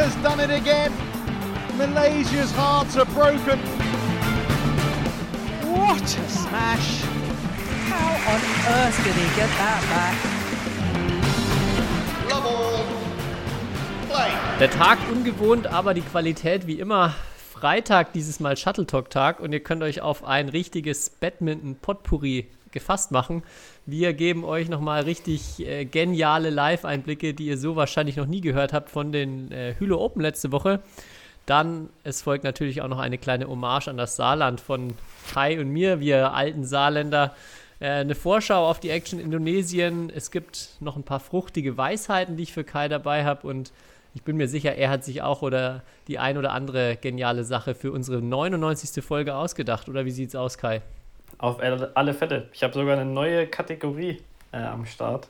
has done it again. Malaysia's hearts are broken. What a smash! How on earth did he get that back? Der Tag ungewohnt, aber die Qualität wie immer. Freitag, dieses Mal Shuttle Talk Tag und ihr könnt euch auf ein richtiges Badminton Potpourri gefasst machen. Wir geben euch nochmal richtig äh, geniale Live-Einblicke, die ihr so wahrscheinlich noch nie gehört habt von den äh, Hülo Open letzte Woche. Dann, es folgt natürlich auch noch eine kleine Hommage an das Saarland von Kai und mir, wir alten Saarländer. Äh, eine Vorschau auf die Action Indonesien. Es gibt noch ein paar fruchtige Weisheiten, die ich für Kai dabei habe und ich bin mir sicher, er hat sich auch oder die ein oder andere geniale Sache für unsere 99. Folge ausgedacht. Oder wie sieht's aus, Kai? Auf alle Fälle. Ich habe sogar eine neue Kategorie äh, am Start.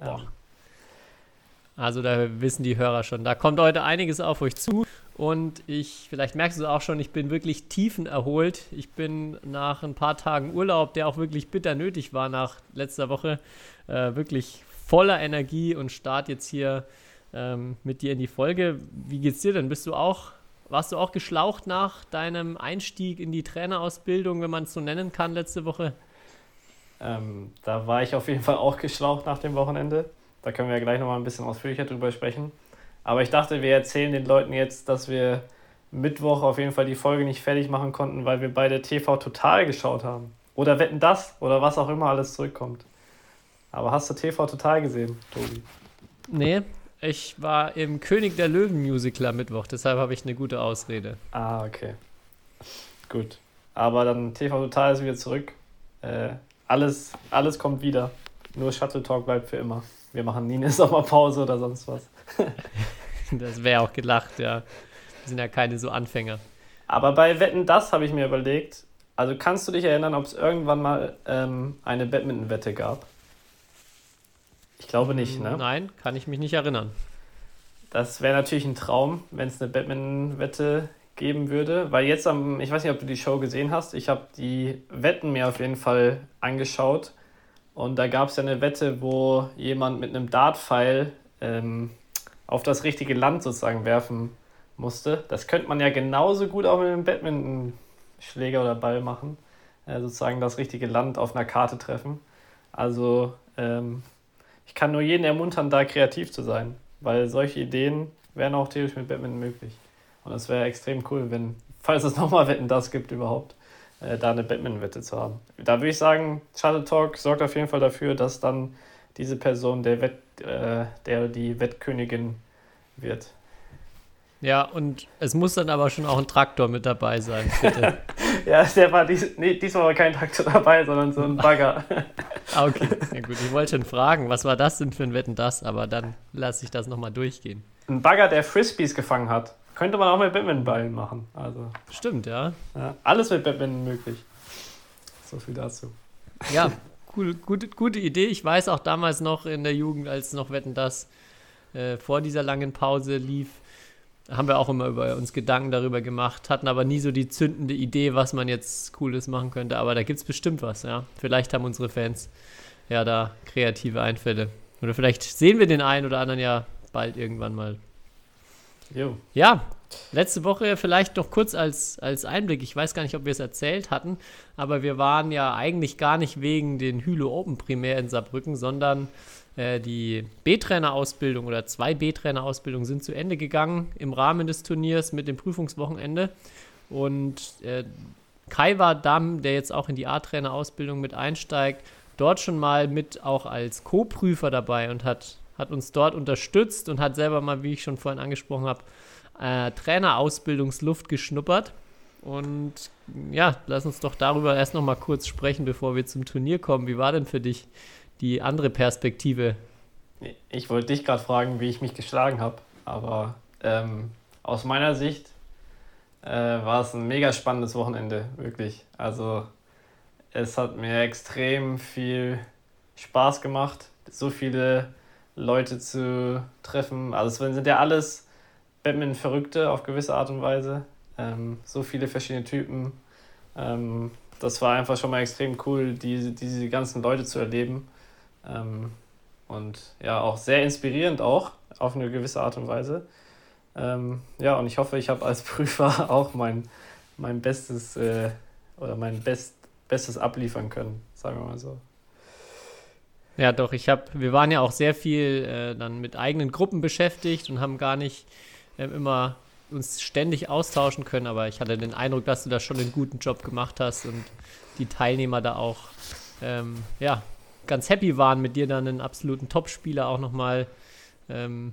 Ähm. Also da wissen die Hörer schon. Da kommt heute einiges auf euch zu. Und ich, vielleicht merkst du auch schon, ich bin wirklich tiefen erholt. Ich bin nach ein paar Tagen Urlaub, der auch wirklich bitter nötig war nach letzter Woche, äh, wirklich voller Energie und start jetzt hier ähm, mit dir in die Folge. Wie geht's dir denn? Bist du auch, warst du auch geschlaucht nach deinem Einstieg in die Trainerausbildung, wenn man es so nennen kann, letzte Woche? Ähm, da war ich auf jeden Fall auch geschlaucht nach dem Wochenende. Da können wir ja gleich nochmal ein bisschen ausführlicher drüber sprechen. Aber ich dachte, wir erzählen den Leuten jetzt, dass wir Mittwoch auf jeden Fall die Folge nicht fertig machen konnten, weil wir beide TV total geschaut haben. Oder wetten das oder was auch immer alles zurückkommt. Aber hast du TV total gesehen, Tobi? Nee, ich war im König der Löwen Musical am Mittwoch, deshalb habe ich eine gute Ausrede. Ah, okay. Gut. Aber dann TV Total ist wieder zurück. Äh, alles, alles kommt wieder. Nur Shuttle Talk bleibt für immer. Wir machen nie eine Sommerpause oder sonst was. das wäre auch gelacht, ja. Wir sind ja keine so Anfänger. Aber bei Wetten, das habe ich mir überlegt. Also kannst du dich erinnern, ob es irgendwann mal ähm, eine Badminton-Wette gab? Ich glaube nicht, ne? Nein, kann ich mich nicht erinnern. Das wäre natürlich ein Traum, wenn es eine Batman-Wette geben würde, weil jetzt am, ich weiß nicht, ob du die Show gesehen hast, ich habe die Wetten mir auf jeden Fall angeschaut und da gab es ja eine Wette, wo jemand mit einem Dartpfeil ähm, auf das richtige Land sozusagen werfen musste. Das könnte man ja genauso gut auch mit einem Badminton-Schläger oder Ball machen, äh, sozusagen das richtige Land auf einer Karte treffen. Also ähm, ich kann nur jeden ermuntern, da kreativ zu sein, weil solche Ideen wären auch theoretisch mit Batman möglich. Und es wäre extrem cool, wenn, falls es nochmal Wetten das gibt überhaupt, äh, da eine Batman-Wette zu haben. Da würde ich sagen, Shuttle Talk sorgt auf jeden Fall dafür, dass dann diese Person der, Wett, äh, der die Wettkönigin wird. Ja, und es muss dann aber schon auch ein Traktor mit dabei sein, bitte. ja, der war dies, nee, diesmal war kein Traktor dabei, sondern so ein Bagger. ah, okay. Ja, gut, ich wollte schon fragen, was war das denn für ein Wetten das, aber dann lasse ich das nochmal durchgehen. Ein Bagger, der Frisbees gefangen hat. Könnte man auch mit Batman-Ballen machen. Also, Stimmt, ja. ja. Alles mit Batman möglich. So viel dazu. Ja, cool, gute, gute Idee. Ich weiß auch damals noch in der Jugend, als noch Wetten das äh, vor dieser langen Pause lief, haben wir auch immer über uns Gedanken darüber gemacht, hatten aber nie so die zündende Idee, was man jetzt Cooles machen könnte. Aber da gibt es bestimmt was, ja. Vielleicht haben unsere Fans ja da kreative Einfälle. Oder vielleicht sehen wir den einen oder anderen ja bald irgendwann mal. Jo. Ja, letzte Woche vielleicht noch kurz als, als Einblick. Ich weiß gar nicht, ob wir es erzählt hatten, aber wir waren ja eigentlich gar nicht wegen den Hülo Open primär in Saarbrücken, sondern äh, die B-Trainer-Ausbildung oder zwei B-Trainer-Ausbildungen sind zu Ende gegangen im Rahmen des Turniers mit dem Prüfungswochenende. Und äh, Kai war Damm, der jetzt auch in die A-Trainer-Ausbildung mit einsteigt, dort schon mal mit auch als Co-Prüfer dabei und hat, hat uns dort unterstützt und hat selber mal, wie ich schon vorhin angesprochen habe, äh, Trainerausbildungsluft geschnuppert. Und ja, lass uns doch darüber erst noch mal kurz sprechen, bevor wir zum Turnier kommen. Wie war denn für dich die andere Perspektive. Ich wollte dich gerade fragen, wie ich mich geschlagen habe, aber ähm, aus meiner Sicht äh, war es ein mega spannendes Wochenende, wirklich. Also es hat mir extrem viel Spaß gemacht, so viele Leute zu treffen. Also es sind ja alles Batman-Verrückte auf gewisse Art und Weise. Ähm, so viele verschiedene Typen. Ähm, das war einfach schon mal extrem cool, die, diese ganzen Leute zu erleben. Ähm, und ja, auch sehr inspirierend auch, auf eine gewisse Art und Weise. Ähm, ja, und ich hoffe, ich habe als Prüfer auch mein, mein Bestes äh, oder mein Best, Bestes abliefern können, sagen wir mal so. Ja, doch, ich habe, wir waren ja auch sehr viel äh, dann mit eigenen Gruppen beschäftigt und haben gar nicht immer uns ständig austauschen können, aber ich hatte den Eindruck, dass du da schon einen guten Job gemacht hast und die Teilnehmer da auch ähm, ja, ganz happy waren, mit dir dann einen absoluten Topspieler auch nochmal ähm,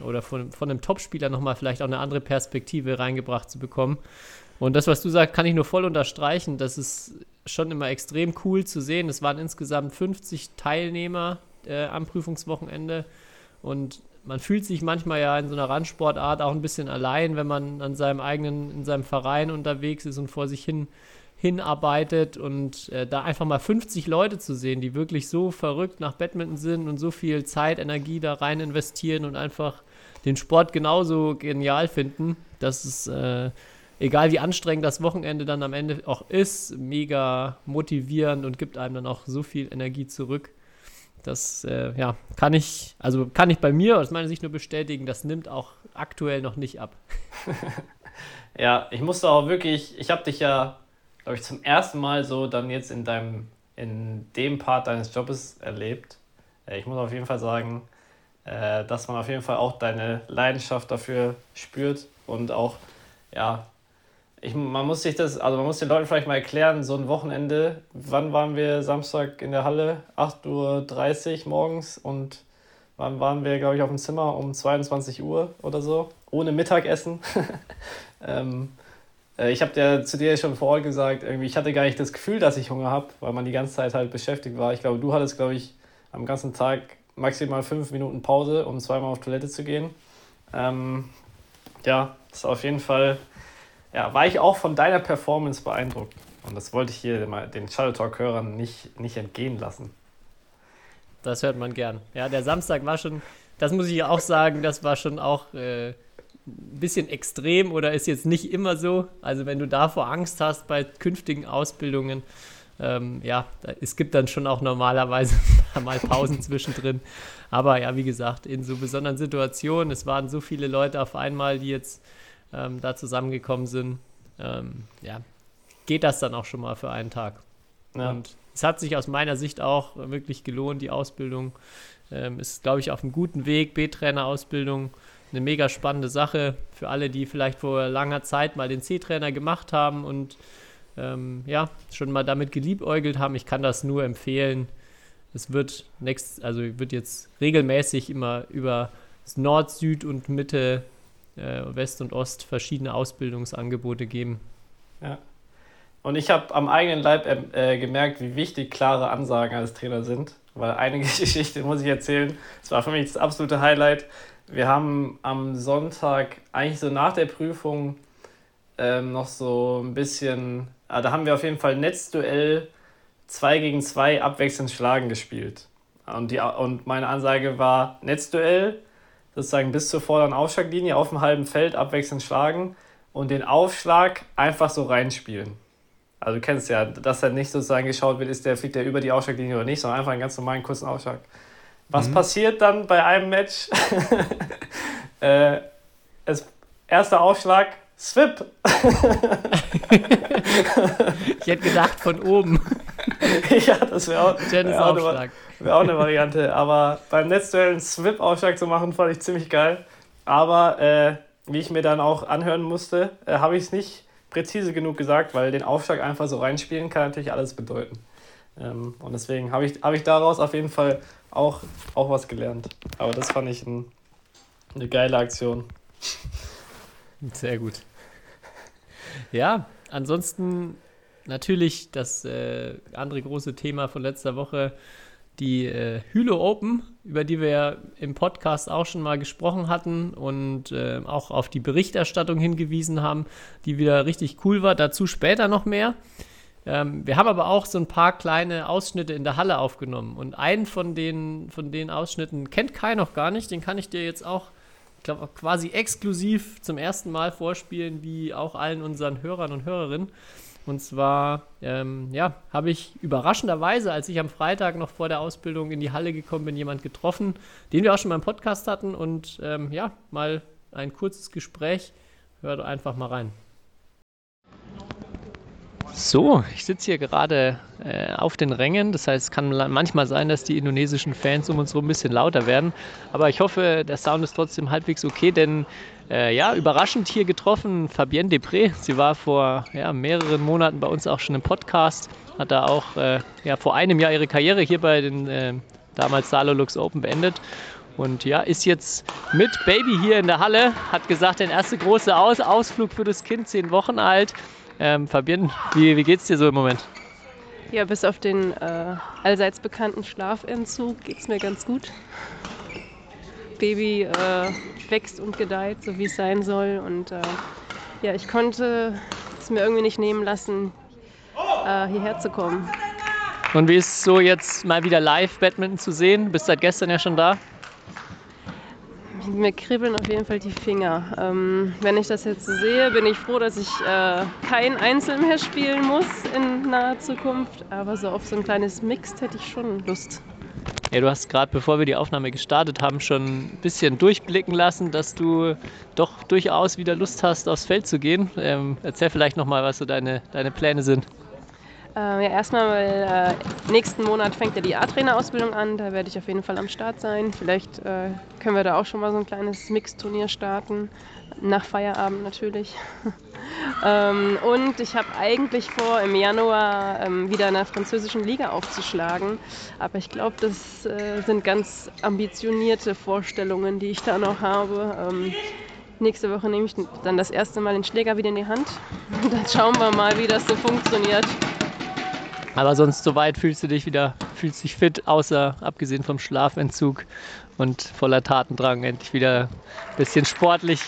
oder von, von einem Topspieler nochmal vielleicht auch eine andere Perspektive reingebracht zu bekommen. Und das, was du sagst, kann ich nur voll unterstreichen. Das ist schon immer extrem cool zu sehen. Es waren insgesamt 50 Teilnehmer äh, am Prüfungswochenende und man fühlt sich manchmal ja in so einer Randsportart auch ein bisschen allein, wenn man an seinem eigenen, in seinem Verein unterwegs ist und vor sich hin hinarbeitet und äh, da einfach mal 50 Leute zu sehen, die wirklich so verrückt nach Badminton sind und so viel Zeit, Energie da rein investieren und einfach den Sport genauso genial finden, dass es, äh, egal wie anstrengend das Wochenende dann am Ende auch ist, mega motivierend und gibt einem dann auch so viel Energie zurück. Das äh, ja, kann ich, also kann ich bei mir aus meiner Sicht nur bestätigen, das nimmt auch aktuell noch nicht ab. ja, ich musste auch wirklich, ich habe dich ja glaube ich, zum ersten Mal so dann jetzt in deinem, in dem Part deines Jobs erlebt. Äh, ich muss auf jeden Fall sagen, äh, dass man auf jeden Fall auch deine Leidenschaft dafür spürt und auch, ja, ich, man muss sich das, also man muss den Leuten vielleicht mal erklären, so ein Wochenende, wann waren wir Samstag in der Halle? 8.30 Uhr morgens und wann waren wir, glaube ich, auf dem Zimmer um 22 Uhr oder so, ohne Mittagessen. ähm, äh, ich habe zu dir schon vorher gesagt, irgendwie, ich hatte gar nicht das Gefühl, dass ich Hunger habe, weil man die ganze Zeit halt beschäftigt war. Ich glaube, du hattest, glaube ich, am ganzen Tag maximal fünf Minuten Pause, um zweimal auf Toilette zu gehen. Ähm, ja, ist auf jeden Fall, ja, war ich auch von deiner Performance beeindruckt. Und das wollte ich hier mal den Shuttle Talk-Hörern nicht, nicht entgehen lassen. Das hört man gern. Ja, der Samstag war schon, das muss ich auch sagen, das war schon auch äh, ein bisschen extrem oder ist jetzt nicht immer so. Also wenn du davor Angst hast bei künftigen Ausbildungen, ähm, ja, es gibt dann schon auch normalerweise mal Pausen zwischendrin. Aber ja, wie gesagt, in so besonderen Situationen, es waren so viele Leute auf einmal, die jetzt ähm, da zusammengekommen sind, ähm, ja, geht das dann auch schon mal für einen Tag. Ja. Und es hat sich aus meiner Sicht auch wirklich gelohnt, die Ausbildung. Ähm, ist, glaube ich, auf einem guten Weg, B-Trainer-Ausbildung eine mega spannende Sache für alle, die vielleicht vor langer Zeit mal den C-Trainer gemacht haben und ähm, ja, schon mal damit geliebäugelt haben. Ich kann das nur empfehlen. Es wird next, also wird jetzt regelmäßig immer über Nord, Süd und Mitte, äh, West und Ost verschiedene Ausbildungsangebote geben. Ja. Und ich habe am eigenen Leib äh, gemerkt, wie wichtig klare Ansagen als Trainer sind. Weil eine Geschichte muss ich erzählen. Das war für mich das absolute Highlight. Wir haben am Sonntag, eigentlich so nach der Prüfung, ähm, noch so ein bisschen, ah, da haben wir auf jeden Fall Netzduell 2 gegen 2 abwechselnd schlagen gespielt. Und, die, und meine Ansage war Netzduell, sozusagen bis zur vorderen Aufschlaglinie auf dem halben Feld abwechselnd schlagen und den Aufschlag einfach so reinspielen. Also du kennst ja, dass dann nicht sozusagen geschaut wird, ist der, fliegt der über die Aufschlaglinie oder nicht, sondern einfach einen ganz normalen kurzen Aufschlag. Was mhm. passiert dann bei einem Match? äh, es, erster Aufschlag, Swip. ich hätte gedacht von oben. ja, das wäre auch, wär auch, wär auch, eine Variante. Aber beim Netzduell einen Swip-Aufschlag zu machen, fand ich ziemlich geil. Aber äh, wie ich mir dann auch anhören musste, äh, habe ich es nicht präzise genug gesagt, weil den Aufschlag einfach so reinspielen kann natürlich alles bedeuten. Ähm, und deswegen habe ich, hab ich daraus auf jeden Fall auch, auch was gelernt. Aber das fand ich ein, eine geile Aktion. Sehr gut. Ja, ansonsten natürlich das äh, andere große Thema von letzter Woche, die äh, Hülo Open, über die wir ja im Podcast auch schon mal gesprochen hatten und äh, auch auf die Berichterstattung hingewiesen haben, die wieder richtig cool war. Dazu später noch mehr. Ähm, wir haben aber auch so ein paar kleine Ausschnitte in der Halle aufgenommen. Und einen von den, von den Ausschnitten kennt Kai noch gar nicht. Den kann ich dir jetzt auch, glaube, quasi exklusiv zum ersten Mal vorspielen, wie auch allen unseren Hörern und Hörerinnen. Und zwar, ähm, ja, habe ich überraschenderweise, als ich am Freitag noch vor der Ausbildung in die Halle gekommen bin, jemand getroffen, den wir auch schon mal im Podcast hatten und ähm, ja, mal ein kurzes Gespräch. Hört einfach mal rein. So, ich sitze hier gerade äh, auf den Rängen. Das heißt, es kann manchmal sein, dass die indonesischen Fans um uns herum ein bisschen lauter werden. Aber ich hoffe, der Sound ist trotzdem halbwegs okay, denn äh, ja, überraschend hier getroffen Fabienne Depré. Sie war vor ja, mehreren Monaten bei uns auch schon im Podcast, hat da auch äh, ja, vor einem Jahr ihre Karriere hier bei den äh, damals Salolux Open beendet. Und ja, ist jetzt mit Baby hier in der Halle, hat gesagt, der erste große Aus Ausflug für das Kind, zehn Wochen alt. Ähm, Fabienne, wie, wie geht's dir so im Moment? Ja, bis auf den äh, allseits bekannten Schlafentzug geht es mir ganz gut. Baby äh, wächst und gedeiht, so wie es sein soll. Und äh, ja, ich konnte es mir irgendwie nicht nehmen lassen, äh, hierher zu kommen. Und wie ist es so jetzt mal wieder live Badminton zu sehen? Du bist seit gestern ja schon da. Mir kribbeln auf jeden Fall die Finger. Ähm, wenn ich das jetzt so sehe, bin ich froh, dass ich äh, kein Einzel mehr spielen muss in naher Zukunft. Aber so auf so ein kleines Mixed hätte ich schon Lust. Ja, du hast gerade, bevor wir die Aufnahme gestartet haben, schon ein bisschen durchblicken lassen, dass du doch durchaus wieder Lust hast, aufs Feld zu gehen. Ähm, erzähl vielleicht nochmal, was so deine, deine Pläne sind. Äh, ja, erstmal, weil äh, nächsten Monat fängt ja die A-Trainer-Ausbildung an. Da werde ich auf jeden Fall am Start sein. Vielleicht äh, können wir da auch schon mal so ein kleines Mixturnier starten. Nach Feierabend natürlich. ähm, und ich habe eigentlich vor, im Januar ähm, wieder in der französischen Liga aufzuschlagen. Aber ich glaube, das äh, sind ganz ambitionierte Vorstellungen, die ich da noch habe. Ähm, nächste Woche nehme ich dann das erste Mal den Schläger wieder in die Hand. Und dann schauen wir mal, wie das so funktioniert. Aber sonst soweit fühlst du dich wieder, fühlst dich fit, außer abgesehen vom Schlafentzug und voller Tatendrang, endlich wieder ein bisschen sportlich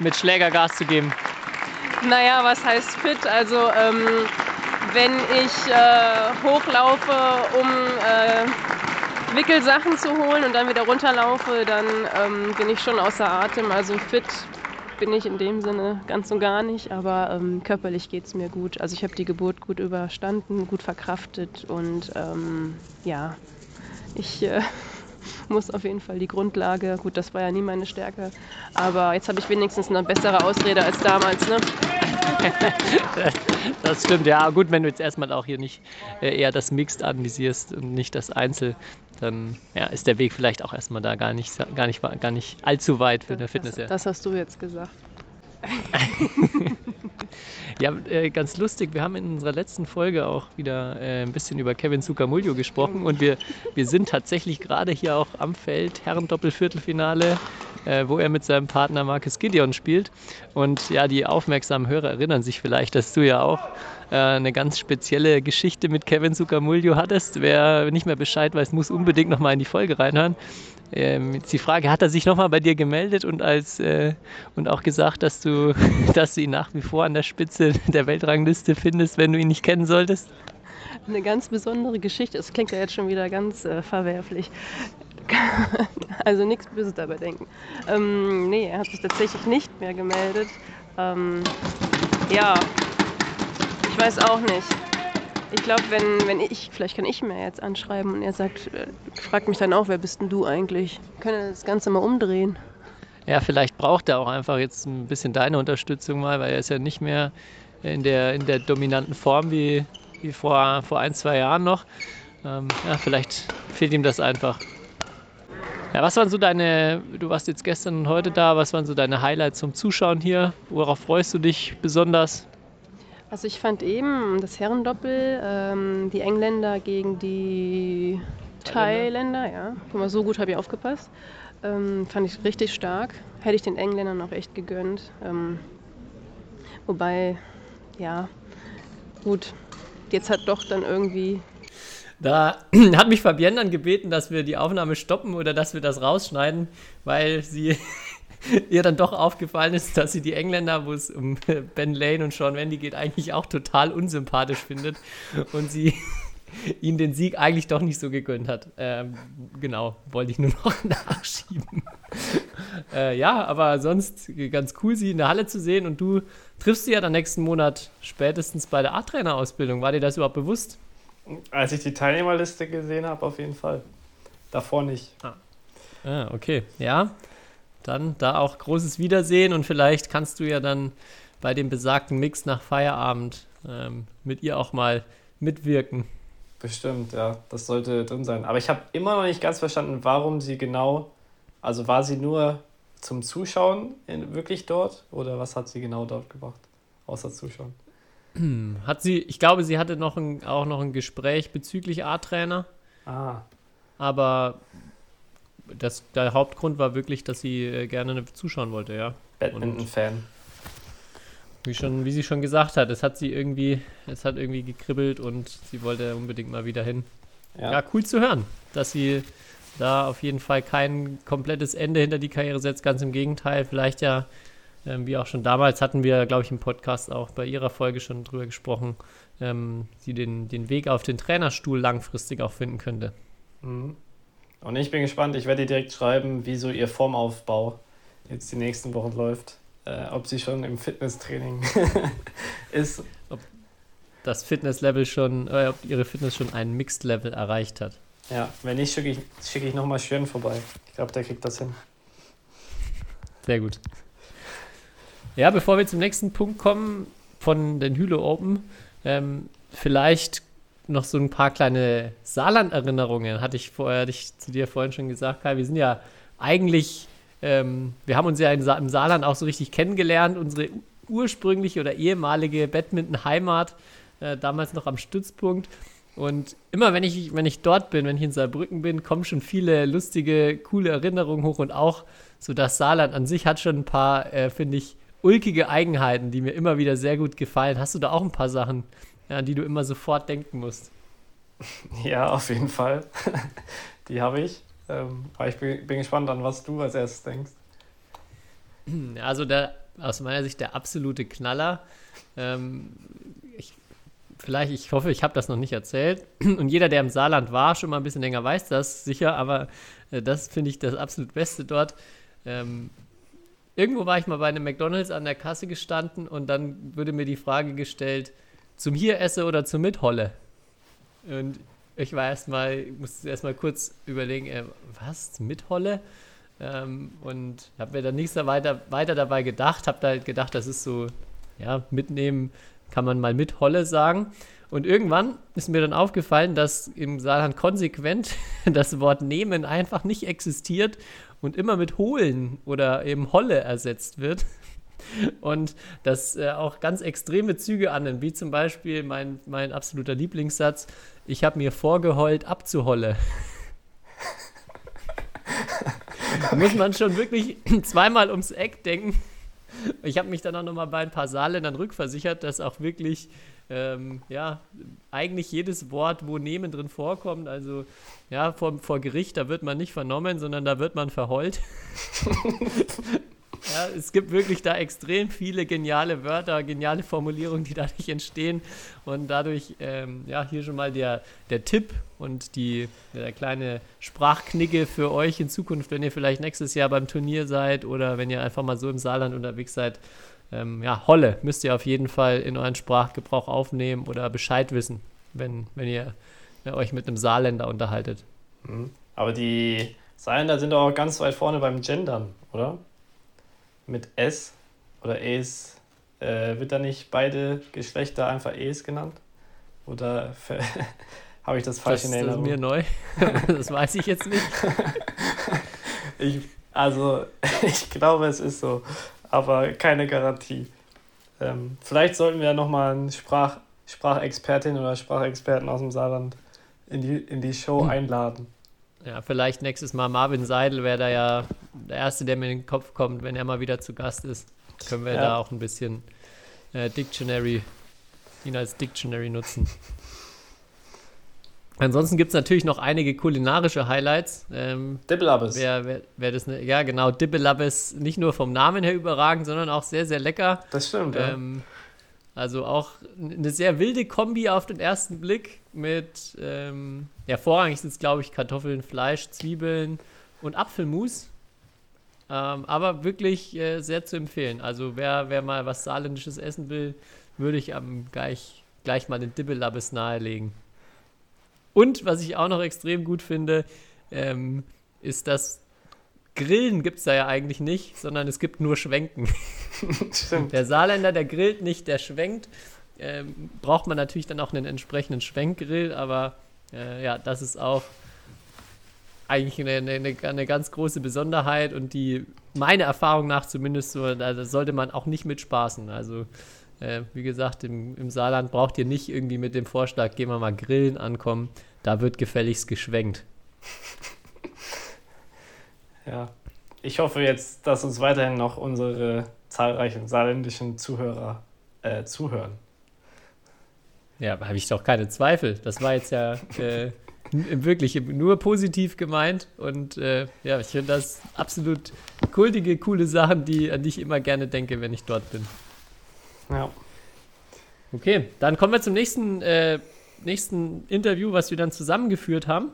mit Schlägergas zu geben. Naja, was heißt fit? Also ähm, wenn ich äh, hochlaufe, um äh, Wickelsachen zu holen und dann wieder runterlaufe, dann ähm, bin ich schon außer Atem. Also fit bin ich in dem Sinne ganz und gar nicht, aber ähm, körperlich geht es mir gut. Also ich habe die Geburt gut überstanden, gut verkraftet und ähm, ja, ich äh, muss auf jeden Fall die Grundlage, gut, das war ja nie meine Stärke, aber jetzt habe ich wenigstens eine bessere Ausrede als damals. Ne? das stimmt, ja. Gut, wenn du jetzt erstmal auch hier nicht äh, eher das Mixed anvisierst und nicht das Einzel, dann ja, ist der Weg vielleicht auch erstmal da gar nicht, gar nicht, gar nicht allzu weit für eine Fitness. Das, das hast du jetzt gesagt. Ja, äh, ganz lustig. Wir haben in unserer letzten Folge auch wieder äh, ein bisschen über Kevin Zucamulio gesprochen und wir, wir sind tatsächlich gerade hier auch am Feld, Herren-Doppel-Viertelfinale, äh, wo er mit seinem Partner Marcus Gideon spielt. Und ja, die aufmerksamen Hörer erinnern sich vielleicht, dass du ja auch äh, eine ganz spezielle Geschichte mit Kevin Zucamulio hattest. Wer nicht mehr Bescheid weiß, muss unbedingt nochmal in die Folge reinhören. Ähm, jetzt die Frage, hat er sich nochmal bei dir gemeldet und, als, äh, und auch gesagt, dass du, dass du ihn nach wie vor an der Spitze der Weltrangliste findest, wenn du ihn nicht kennen solltest? Eine ganz besondere Geschichte. Es klingt ja jetzt schon wieder ganz äh, verwerflich. also nichts Böses dabei denken. Ähm, nee, er hat sich tatsächlich nicht mehr gemeldet. Ähm, ja, ich weiß auch nicht. Ich glaube, wenn, wenn ich, vielleicht kann ich mir jetzt anschreiben und er sagt, äh, fragt mich dann auch, wer bist denn du eigentlich? Können das Ganze mal umdrehen? Ja, vielleicht braucht er auch einfach jetzt ein bisschen deine Unterstützung mal, weil er ist ja nicht mehr in der, in der dominanten Form wie, wie vor, vor ein, zwei Jahren noch. Ähm, ja, vielleicht fehlt ihm das einfach. Ja, was waren so deine, du warst jetzt gestern und heute da, was waren so deine Highlights zum Zuschauen hier? Worauf freust du dich besonders? Also ich fand eben das Herrendoppel, ähm, die Engländer gegen die Thailänder, ja, guck mal, so gut habe ich aufgepasst. Ähm, fand ich richtig stark. Hätte ich den Engländern auch echt gegönnt. Ähm, wobei, ja, gut, jetzt hat doch dann irgendwie da hat mich Fabienne dann gebeten, dass wir die Aufnahme stoppen oder dass wir das rausschneiden, weil sie ihr dann doch aufgefallen ist, dass sie die Engländer, wo es um Ben Lane und Sean Wendy geht, eigentlich auch total unsympathisch findet und sie ihm den Sieg eigentlich doch nicht so gegönnt hat. Ähm, genau, wollte ich nur noch nachschieben. äh, ja, aber sonst ganz cool, sie in der Halle zu sehen und du triffst sie ja dann nächsten Monat spätestens bei der A-Trainer-Ausbildung. War dir das überhaupt bewusst? Als ich die Teilnehmerliste gesehen habe, auf jeden Fall. Davor nicht. Ah, ah okay. Ja, dann da auch großes Wiedersehen und vielleicht kannst du ja dann bei dem besagten Mix nach Feierabend ähm, mit ihr auch mal mitwirken. Bestimmt, ja, das sollte drin sein. Aber ich habe immer noch nicht ganz verstanden, warum sie genau, also war sie nur zum Zuschauen in, wirklich dort oder was hat sie genau dort gemacht, außer Zuschauen? Hat sie, ich glaube, sie hatte noch ein, auch noch ein Gespräch bezüglich A-Trainer, Ah, aber das, der Hauptgrund war wirklich, dass sie äh, gerne zuschauen wollte, ja. Badminton-Fan. Wie, schon, wie sie schon gesagt hat, es hat sie irgendwie, es hat irgendwie gekribbelt und sie wollte unbedingt mal wieder hin. Ja. Ja, cool zu hören, dass sie da auf jeden Fall kein komplettes Ende hinter die Karriere setzt. Ganz im Gegenteil, vielleicht ja, ähm, wie auch schon damals, hatten wir, glaube ich, im Podcast auch bei ihrer Folge schon drüber gesprochen, ähm, sie den, den Weg auf den Trainerstuhl langfristig auch finden könnte. Mhm. Und ich bin gespannt, ich werde ihr direkt schreiben, wie so ihr Formaufbau jetzt die nächsten Wochen läuft. Äh, ob sie schon im Fitnesstraining ist. Das Fitnesslevel schon, äh, ob ihre Fitness schon ein Mixed-Level erreicht hat. Ja, wenn nicht, schicke ich, schicke ich nochmal Schweren vorbei. Ich glaube, der kriegt das hin. Sehr gut. Ja, bevor wir zum nächsten Punkt kommen von den Hüle Open, ähm, vielleicht noch so ein paar kleine Saarland-Erinnerungen. Hatte ich vorher, hatte ich zu dir vorhin schon gesagt, Kai. Wir sind ja eigentlich, ähm, wir haben uns ja in Sa im Saarland auch so richtig kennengelernt. Unsere ursprüngliche oder ehemalige Badminton-Heimat, äh, damals noch am Stützpunkt. Und immer wenn ich, wenn ich dort bin, wenn ich in Saarbrücken bin, kommen schon viele lustige, coole Erinnerungen hoch und auch so das Saarland an sich hat schon ein paar, äh, finde ich, ulkige Eigenheiten, die mir immer wieder sehr gut gefallen. Hast du da auch ein paar Sachen, an die du immer sofort denken musst? Ja, auf jeden Fall. die habe ich. Ähm, aber ich bin, bin gespannt an, was du als erstes denkst. Also der, aus meiner Sicht der absolute Knaller. Ähm, ich, vielleicht, ich hoffe, ich habe das noch nicht erzählt. Und jeder, der im Saarland war, schon mal ein bisschen länger weiß das sicher, aber äh, das finde ich das absolut Beste dort. Ähm, irgendwo war ich mal bei einem McDonalds an der Kasse gestanden und dann wurde mir die Frage gestellt, zum hier esse oder zum Mitholle? Und ich war erstmal, musste erstmal kurz überlegen, äh, was, Mitholle? Ähm, und habe mir dann nichts weiter, weiter dabei gedacht, habe da halt gedacht, das ist so, ja, mitnehmen kann man mal mit Holle sagen. Und irgendwann ist mir dann aufgefallen, dass im Saarland konsequent das Wort nehmen einfach nicht existiert und immer mit holen oder eben Holle ersetzt wird. Und das äh, auch ganz extreme Züge annimmt, wie zum Beispiel mein, mein absoluter Lieblingssatz, ich habe mir vorgeheult abzuholle. muss man schon wirklich zweimal ums Eck denken. Ich habe mich dann auch nochmal bei ein paar Saarländern rückversichert, dass auch wirklich, ähm, ja, eigentlich jedes Wort, wo Nehmen drin vorkommt, also ja, vor, vor Gericht, da wird man nicht vernommen, sondern da wird man verheult. Ja, es gibt wirklich da extrem viele geniale Wörter, geniale Formulierungen, die dadurch entstehen. Und dadurch, ähm, ja, hier schon mal der, der Tipp und die, der kleine Sprachknicke für euch in Zukunft, wenn ihr vielleicht nächstes Jahr beim Turnier seid oder wenn ihr einfach mal so im Saarland unterwegs seid. Ähm, ja, Holle müsst ihr auf jeden Fall in euren Sprachgebrauch aufnehmen oder Bescheid wissen, wenn, wenn ihr ja, euch mit einem Saarländer unterhaltet. Mhm. Aber die Saarländer sind auch ganz weit vorne beim Gendern, oder? Mit S oder Es, äh, wird da nicht beide Geschlechter einfach Es genannt? Oder habe ich das falsch das, in Erinnerung? Das ist mir neu. das weiß ich jetzt nicht. ich, also, ich glaube, es ist so, aber keine Garantie. Ähm, vielleicht sollten wir nochmal einen Sprach, Sprachexpertin oder Sprachexperten aus dem Saarland in die, in die Show hm. einladen. Ja, vielleicht nächstes Mal Marvin Seidel wäre da ja der Erste, der mir in den Kopf kommt, wenn er mal wieder zu Gast ist. Können wir ja. da auch ein bisschen äh, Dictionary, ihn als Dictionary nutzen. Ansonsten gibt es natürlich noch einige kulinarische Highlights. Ähm, Dibbelabes. Wer, wer, wer das, ne, ja genau, Dibbelabes nicht nur vom Namen her überragend, sondern auch sehr, sehr lecker. Das stimmt, ähm, ja. Also auch eine sehr wilde Kombi auf den ersten Blick mit, ähm, ja, vorrangig sind es, glaube ich, Kartoffeln, Fleisch, Zwiebeln und Apfelmus. Ähm, aber wirklich äh, sehr zu empfehlen. Also wer, wer mal was Saarländisches essen will, würde ich am gleich, gleich mal den Dibbelabbes nahelegen. Und was ich auch noch extrem gut finde, ähm, ist das Grillen gibt es da ja eigentlich nicht, sondern es gibt nur Schwenken. Stimmt. Der Saarländer, der grillt nicht, der schwenkt. Ähm, braucht man natürlich dann auch einen entsprechenden Schwenkgrill, aber äh, ja, das ist auch eigentlich eine, eine, eine, ganz große Besonderheit und die, meiner Erfahrung nach zumindest so, da sollte man auch nicht mit spaßen. Also, äh, wie gesagt, im, im Saarland braucht ihr nicht irgendwie mit dem Vorschlag, gehen wir mal grillen ankommen. Da wird gefälligst geschwenkt. Ja, ich hoffe jetzt, dass uns weiterhin noch unsere zahlreichen saarländischen Zuhörer äh, zuhören. Ja, habe ich doch keine Zweifel. Das war jetzt ja äh, wirklich nur positiv gemeint und äh, ja, ich finde das absolut kultige, coole Sachen, die, an die ich immer gerne denke, wenn ich dort bin. Ja. Okay, dann kommen wir zum nächsten, äh, nächsten Interview, was wir dann zusammengeführt haben.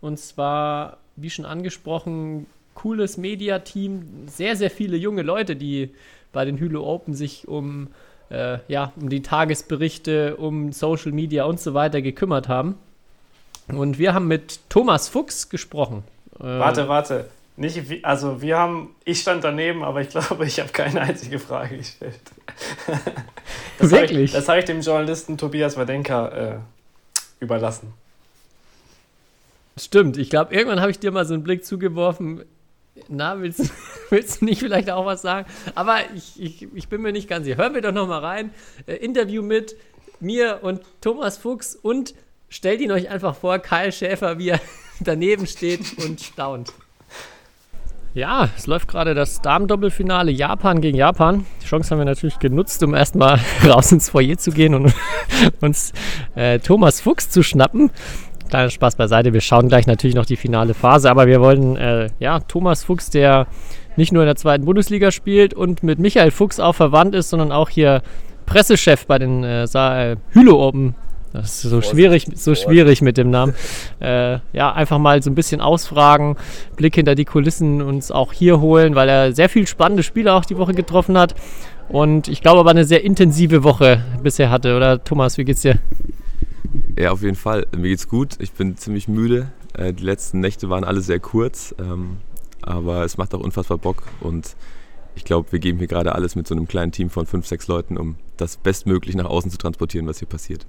Und zwar, wie schon angesprochen, cooles Mediateam, sehr, sehr viele junge Leute, die bei den Hülo Open sich um, äh, ja, um die Tagesberichte, um Social Media und so weiter gekümmert haben. Und wir haben mit Thomas Fuchs gesprochen. Äh, warte, warte. Nicht, also wir haben, ich stand daneben, aber ich glaube, ich habe keine einzige Frage gestellt. das Wirklich? Hab ich, das habe ich dem Journalisten Tobias Wadenka äh, überlassen. Stimmt, ich glaube, irgendwann habe ich dir mal so einen Blick zugeworfen. Na, willst, willst du nicht vielleicht auch was sagen? Aber ich, ich, ich bin mir nicht ganz sicher. Hören wir doch noch mal rein. Äh, Interview mit mir und Thomas Fuchs und stellt ihn euch einfach vor, Kyle Schäfer, wie er daneben steht und staunt. Ja, es läuft gerade das Damendoppelfinale Japan gegen Japan. Die Chance haben wir natürlich genutzt, um erstmal raus ins Foyer zu gehen und uns äh, Thomas Fuchs zu schnappen. Kleiner Spaß beiseite, wir schauen gleich natürlich noch die finale Phase, aber wir wollen, äh, ja, Thomas Fuchs, der nicht nur in der zweiten Bundesliga spielt und mit Michael Fuchs auch verwandt ist, sondern auch hier Pressechef bei den äh, äh Hülo Open. Das ist so schwierig, so schwierig mit dem Namen. Äh, ja, einfach mal so ein bisschen ausfragen, Blick hinter die Kulissen uns auch hier holen, weil er sehr viel spannende Spiele auch die Woche getroffen hat. Und ich glaube aber eine sehr intensive Woche bisher hatte, oder Thomas, wie geht's dir? Ja, auf jeden Fall. Mir geht's gut. Ich bin ziemlich müde. Äh, die letzten Nächte waren alle sehr kurz, ähm, aber es macht auch unfassbar Bock und ich glaube, wir geben hier gerade alles mit so einem kleinen Team von fünf, sechs Leuten, um das bestmöglich nach außen zu transportieren, was hier passiert.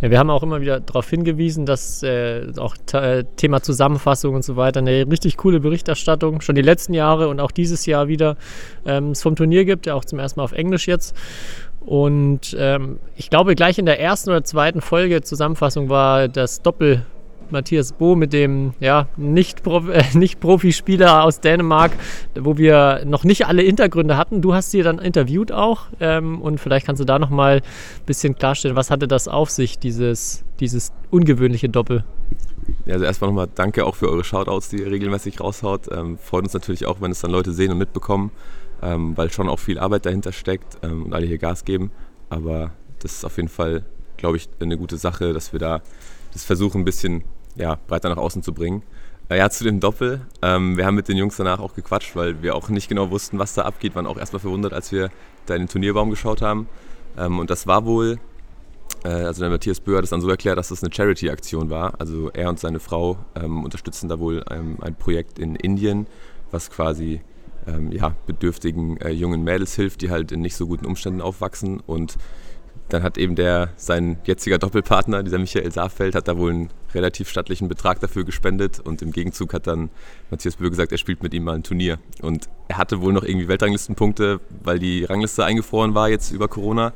Ja, wir haben auch immer wieder darauf hingewiesen, dass äh, auch äh, Thema Zusammenfassung und so weiter eine richtig coole Berichterstattung schon die letzten Jahre und auch dieses Jahr wieder ähm, es vom Turnier gibt, ja auch zum ersten Mal auf Englisch jetzt. Und ähm, ich glaube, gleich in der ersten oder zweiten Folge Zusammenfassung war das Doppel Matthias Bo mit dem ja, Nicht-Profispieler äh, aus Dänemark, wo wir noch nicht alle Hintergründe hatten. Du hast sie dann interviewt auch ähm, und vielleicht kannst du da nochmal ein bisschen klarstellen, was hatte das auf sich, dieses, dieses ungewöhnliche Doppel? Also erstmal nochmal danke auch für eure Shoutouts, die ihr regelmäßig raushaut. Ähm, freut uns natürlich auch, wenn es dann Leute sehen und mitbekommen ähm, weil schon auch viel Arbeit dahinter steckt ähm, und alle hier Gas geben. Aber das ist auf jeden Fall, glaube ich, eine gute Sache, dass wir da das versuchen, ein bisschen ja, breiter nach außen zu bringen. Äh, ja, zu dem Doppel. Ähm, wir haben mit den Jungs danach auch gequatscht, weil wir auch nicht genau wussten, was da abgeht. Waren auch erstmal verwundert, als wir da in den Turnierbaum geschaut haben. Ähm, und das war wohl, äh, also der Matthias Böhr hat es dann so erklärt, dass das eine Charity-Aktion war. Also er und seine Frau ähm, unterstützen da wohl ein Projekt in Indien, was quasi ähm, ja, bedürftigen äh, jungen Mädels hilft, die halt in nicht so guten Umständen aufwachsen. Und dann hat eben der, sein jetziger Doppelpartner, dieser Michael Saarfeld, hat da wohl einen relativ stattlichen Betrag dafür gespendet und im Gegenzug hat dann Matthias Böhl gesagt, er spielt mit ihm mal ein Turnier. Und er hatte wohl noch irgendwie Weltranglistenpunkte, weil die Rangliste eingefroren war jetzt über Corona.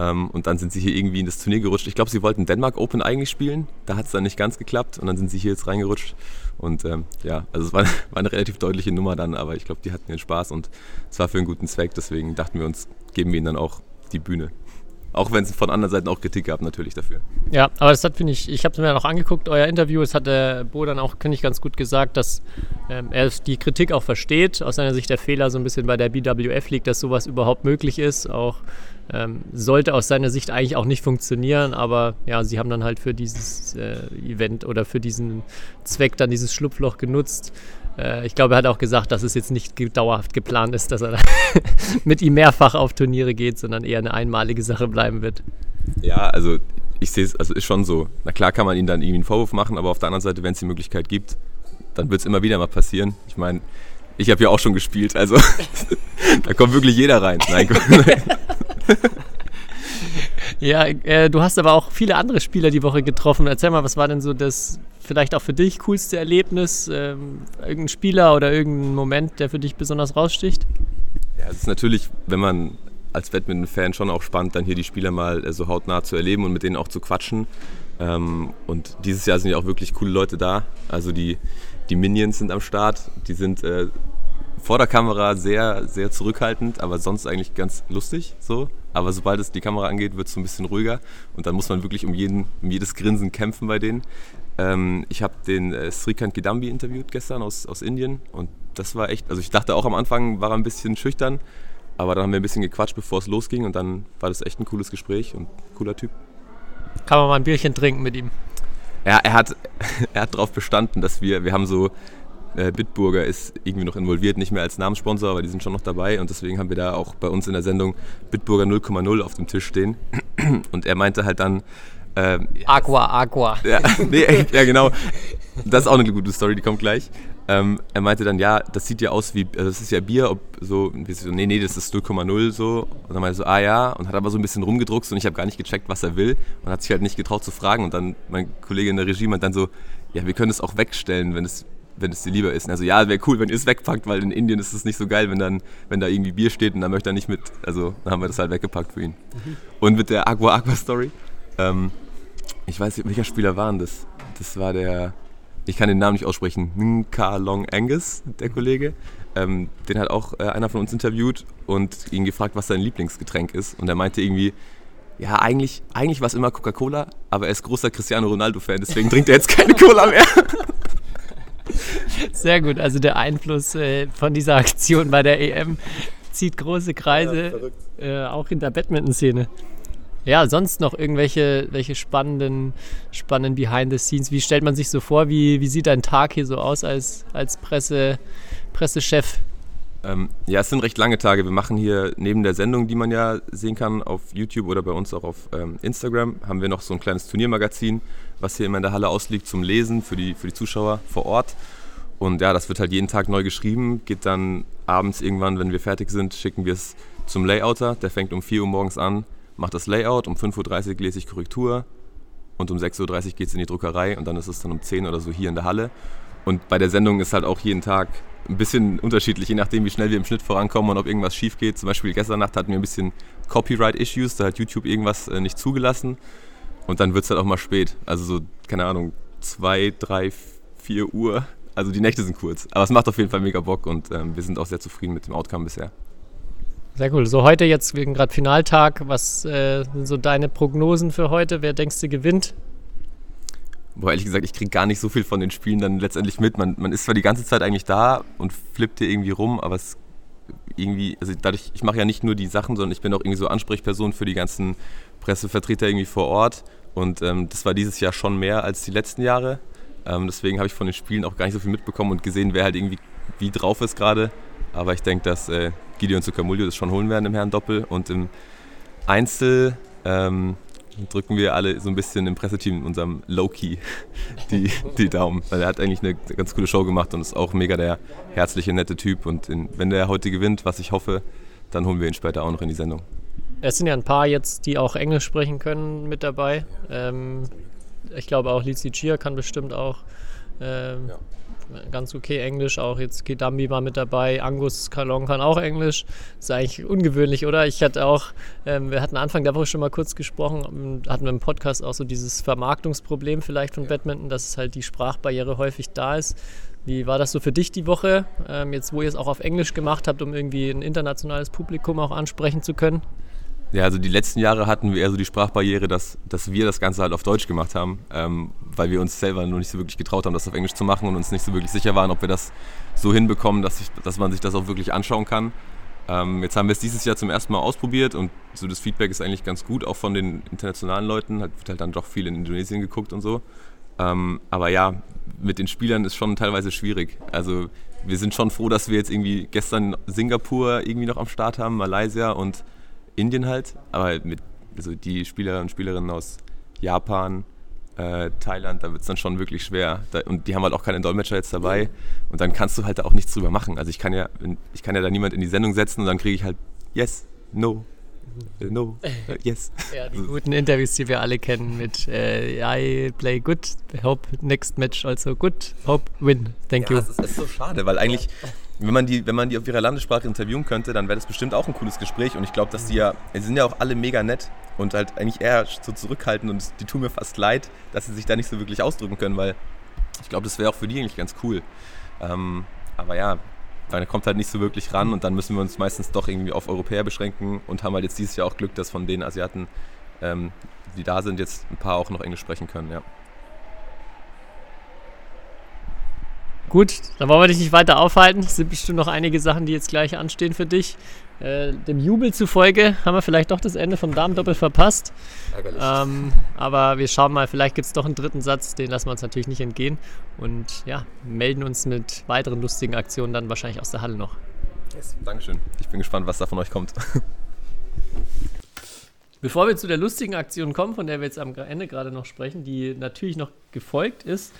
Ähm, und dann sind sie hier irgendwie in das Turnier gerutscht. Ich glaube, sie wollten Denmark Open eigentlich spielen. Da hat es dann nicht ganz geklappt und dann sind sie hier jetzt reingerutscht. Und ähm, ja, also es war, war, eine relativ deutliche Nummer dann, aber ich glaube, die hatten ihren Spaß und es war für einen guten Zweck. Deswegen dachten wir uns, geben wir ihnen dann auch die Bühne. Auch wenn es von anderen Seiten auch Kritik gab, natürlich dafür. Ja, aber das hat, finde ich, ich habe es mir noch angeguckt, euer Interview, es hat der Bo dann auch, finde ich, ganz gut gesagt, dass ähm, er die Kritik auch versteht. Aus seiner Sicht der Fehler so ein bisschen bei der BWF liegt, dass sowas überhaupt möglich ist. Auch ähm, sollte aus seiner Sicht eigentlich auch nicht funktionieren, aber ja, sie haben dann halt für dieses äh, Event oder für diesen Zweck dann dieses Schlupfloch genutzt. Äh, ich glaube, er hat auch gesagt, dass es jetzt nicht dauerhaft geplant ist, dass er mit ihm mehrfach auf Turniere geht, sondern eher eine einmalige Sache bleiben wird. Ja, also ich sehe es, also ist schon so. Na klar kann man ihnen dann irgendwie einen Vorwurf machen, aber auf der anderen Seite, wenn es die Möglichkeit gibt, dann wird es immer wieder mal passieren. Ich meine, Ich habe ja auch schon gespielt, also da kommt wirklich jeder rein. Nein, Ja, äh, du hast aber auch viele andere Spieler die Woche getroffen. Erzähl mal, was war denn so das vielleicht auch für dich coolste Erlebnis? Ähm, irgendein Spieler oder irgendein Moment, der für dich besonders raussticht? Ja, es ist natürlich, wenn man als Badminton-Fan schon auch spannend, dann hier die Spieler mal äh, so hautnah zu erleben und mit denen auch zu quatschen. Ähm, und dieses Jahr sind ja auch wirklich coole Leute da. Also die, die Minions sind am Start. Die sind äh, vor der Kamera sehr, sehr zurückhaltend, aber sonst eigentlich ganz lustig. So. Aber sobald es die Kamera angeht, wird es so ein bisschen ruhiger. Und dann muss man wirklich um, jeden, um jedes Grinsen kämpfen bei denen. Ähm, ich habe den äh, Srikant Kidambi interviewt gestern aus, aus Indien. Und das war echt, also ich dachte auch am Anfang war er ein bisschen schüchtern. Aber dann haben wir ein bisschen gequatscht, bevor es losging. Und dann war das echt ein cooles Gespräch und cooler Typ. Kann man mal ein Bierchen trinken mit ihm? Ja, er hat, er hat darauf bestanden, dass wir, wir haben so äh, Bitburger ist irgendwie noch involviert, nicht mehr als Namenssponsor, aber die sind schon noch dabei und deswegen haben wir da auch bei uns in der Sendung Bitburger 0,0 auf dem Tisch stehen. Und er meinte halt dann. Ähm, Aqua, Aqua. Ja, nee, ja, genau. Das ist auch eine gute Story, die kommt gleich. Ähm, er meinte dann, ja, das sieht ja aus wie, also das ist ja Bier, ob so, so nee, nee, das ist 0,0 so. Und dann meinte er so, ah ja, und hat aber so ein bisschen rumgedruckst und ich habe gar nicht gecheckt, was er will und hat sich halt nicht getraut zu fragen. Und dann mein Kollege in der Regie meint dann so, ja, wir können es auch wegstellen, wenn es wenn es dir lieber ist. Also ja, wäre cool, wenn ihr es wegpackt, weil in Indien ist es nicht so geil, wenn dann, wenn da irgendwie Bier steht und dann möchte er nicht mit. Also dann haben wir das halt weggepackt für ihn. Mhm. Und mit der Aqua Aqua Story. Ähm, ich weiß nicht, welcher Spieler war das? Das war der, ich kann den Namen nicht aussprechen, Nka Long Angus, der Kollege. Ähm, den hat auch äh, einer von uns interviewt und ihn gefragt, was sein Lieblingsgetränk ist. Und er meinte irgendwie, ja, eigentlich, eigentlich war es immer Coca-Cola, aber er ist großer Cristiano Ronaldo-Fan, deswegen trinkt er jetzt keine Cola mehr. Sehr gut. Also der Einfluss äh, von dieser Aktion bei der EM zieht große Kreise, ja, äh, auch in der Badminton-Szene. Ja, sonst noch irgendwelche welche spannenden, spannenden Behind the Scenes. Wie stellt man sich so vor? Wie, wie sieht dein Tag hier so aus als, als Presse, Pressechef? Ähm, ja, es sind recht lange Tage. Wir machen hier neben der Sendung, die man ja sehen kann auf YouTube oder bei uns auch auf ähm, Instagram, haben wir noch so ein kleines Turniermagazin, was hier immer in der Halle ausliegt zum Lesen für die, für die Zuschauer vor Ort. Und ja, das wird halt jeden Tag neu geschrieben, geht dann abends irgendwann, wenn wir fertig sind, schicken wir es zum Layouter. Der fängt um 4 Uhr morgens an, macht das Layout, um 5.30 Uhr lese ich Korrektur und um 6.30 Uhr geht es in die Druckerei und dann ist es dann um 10 oder so hier in der Halle. Und bei der Sendung ist halt auch jeden Tag ein bisschen unterschiedlich, je nachdem, wie schnell wir im Schnitt vorankommen und ob irgendwas schief geht. Zum Beispiel gestern Nacht hatten wir ein bisschen Copyright-Issues, da hat YouTube irgendwas äh, nicht zugelassen. Und dann wird es halt auch mal spät. Also so, keine Ahnung, 2, 3, 4 Uhr also die Nächte sind kurz. Aber es macht auf jeden Fall mega Bock und ähm, wir sind auch sehr zufrieden mit dem Outcome bisher. Sehr cool. So heute jetzt wegen gerade Finaltag. Was äh, sind so deine Prognosen für heute? Wer denkst du gewinnt? Boah, ehrlich gesagt, ich kriege gar nicht so viel von den Spielen dann letztendlich mit. Man, man ist zwar die ganze Zeit eigentlich da und flippt hier irgendwie rum, aber es irgendwie, also dadurch, ich mache ja nicht nur die Sachen, sondern ich bin auch irgendwie so Ansprechperson für die ganzen Pressevertreter irgendwie vor Ort. Und ähm, das war dieses Jahr schon mehr als die letzten Jahre. Ähm, deswegen habe ich von den Spielen auch gar nicht so viel mitbekommen und gesehen, wer halt irgendwie wie drauf ist gerade. Aber ich denke, dass äh, Gideon Zuckermulio das schon holen werden im Herrn Doppel. Und im Einzel ähm, drücken wir alle so ein bisschen im Presseteam in unserem Low-Key die, die Daumen. Weil er hat eigentlich eine ganz coole Show gemacht und ist auch mega der herzliche, nette Typ. Und in, wenn der heute gewinnt, was ich hoffe, dann holen wir ihn später auch noch in die Sendung. Es sind ja ein paar jetzt, die auch Englisch sprechen können, mit dabei. Ähm, ich glaube auch Lizi Chia kann bestimmt auch ähm, ja. ganz okay Englisch. Auch jetzt Kidambi war mit dabei. Angus Kalon kann auch Englisch. ist eigentlich ungewöhnlich, oder? Ich hatte auch, ähm, wir hatten Anfang der Woche schon mal kurz gesprochen, hatten wir im Podcast auch so dieses Vermarktungsproblem vielleicht von ja. Badminton, dass halt die Sprachbarriere häufig da ist. Wie war das so für dich die Woche, ähm, jetzt wo ihr es auch auf Englisch gemacht habt, um irgendwie ein internationales Publikum auch ansprechen zu können? Ja, also die letzten Jahre hatten wir eher so die Sprachbarriere, dass, dass wir das Ganze halt auf Deutsch gemacht haben, ähm, weil wir uns selber noch nicht so wirklich getraut haben, das auf Englisch zu machen und uns nicht so wirklich sicher waren, ob wir das so hinbekommen, dass, ich, dass man sich das auch wirklich anschauen kann. Ähm, jetzt haben wir es dieses Jahr zum ersten Mal ausprobiert und so das Feedback ist eigentlich ganz gut, auch von den internationalen Leuten. Hat, wird halt dann doch viel in Indonesien geguckt und so. Ähm, aber ja, mit den Spielern ist schon teilweise schwierig. Also wir sind schon froh, dass wir jetzt irgendwie gestern Singapur irgendwie noch am Start haben, Malaysia und Indien halt, aber mit also die Spieler und Spielerinnen aus Japan, äh, Thailand, da wird es dann schon wirklich schwer. Da, und die haben halt auch keine Dolmetscher jetzt dabei. Und dann kannst du halt da auch nichts drüber machen. Also ich kann ja, ich kann ja da niemand in die Sendung setzen und dann kriege ich halt yes, no, äh, no, yes. Ja, die guten Interviews, die wir alle kennen mit äh, I play good, hope next match also good, hope win, thank ja, you. Das ist so schade, weil eigentlich, wenn man die, wenn man die auf ihrer Landessprache interviewen könnte, dann wäre das bestimmt auch ein cooles Gespräch und ich glaube, dass die ja, sie sind ja auch alle mega nett und halt eigentlich eher so zurückhaltend und die tun mir fast leid, dass sie sich da nicht so wirklich ausdrücken können, weil ich glaube, das wäre auch für die eigentlich ganz cool. Ähm, aber ja, da kommt halt nicht so wirklich ran und dann müssen wir uns meistens doch irgendwie auf Europäer beschränken und haben halt jetzt dieses Jahr auch Glück, dass von den Asiaten, ähm, die da sind, jetzt ein paar auch noch Englisch sprechen können, ja. Gut, dann wollen wir dich nicht weiter aufhalten. Es sind bestimmt noch einige Sachen, die jetzt gleich anstehen für dich. Äh, dem Jubel zufolge haben wir vielleicht doch das Ende vom Damendoppel verpasst. Ärgerlich. Ähm, aber wir schauen mal, vielleicht gibt es doch einen dritten Satz, den lassen wir uns natürlich nicht entgehen. Und ja, melden uns mit weiteren lustigen Aktionen dann wahrscheinlich aus der Halle noch. Yes. Dankeschön. Ich bin gespannt, was da von euch kommt. Bevor wir zu der lustigen Aktion kommen, von der wir jetzt am Ende gerade noch sprechen, die natürlich noch gefolgt ist,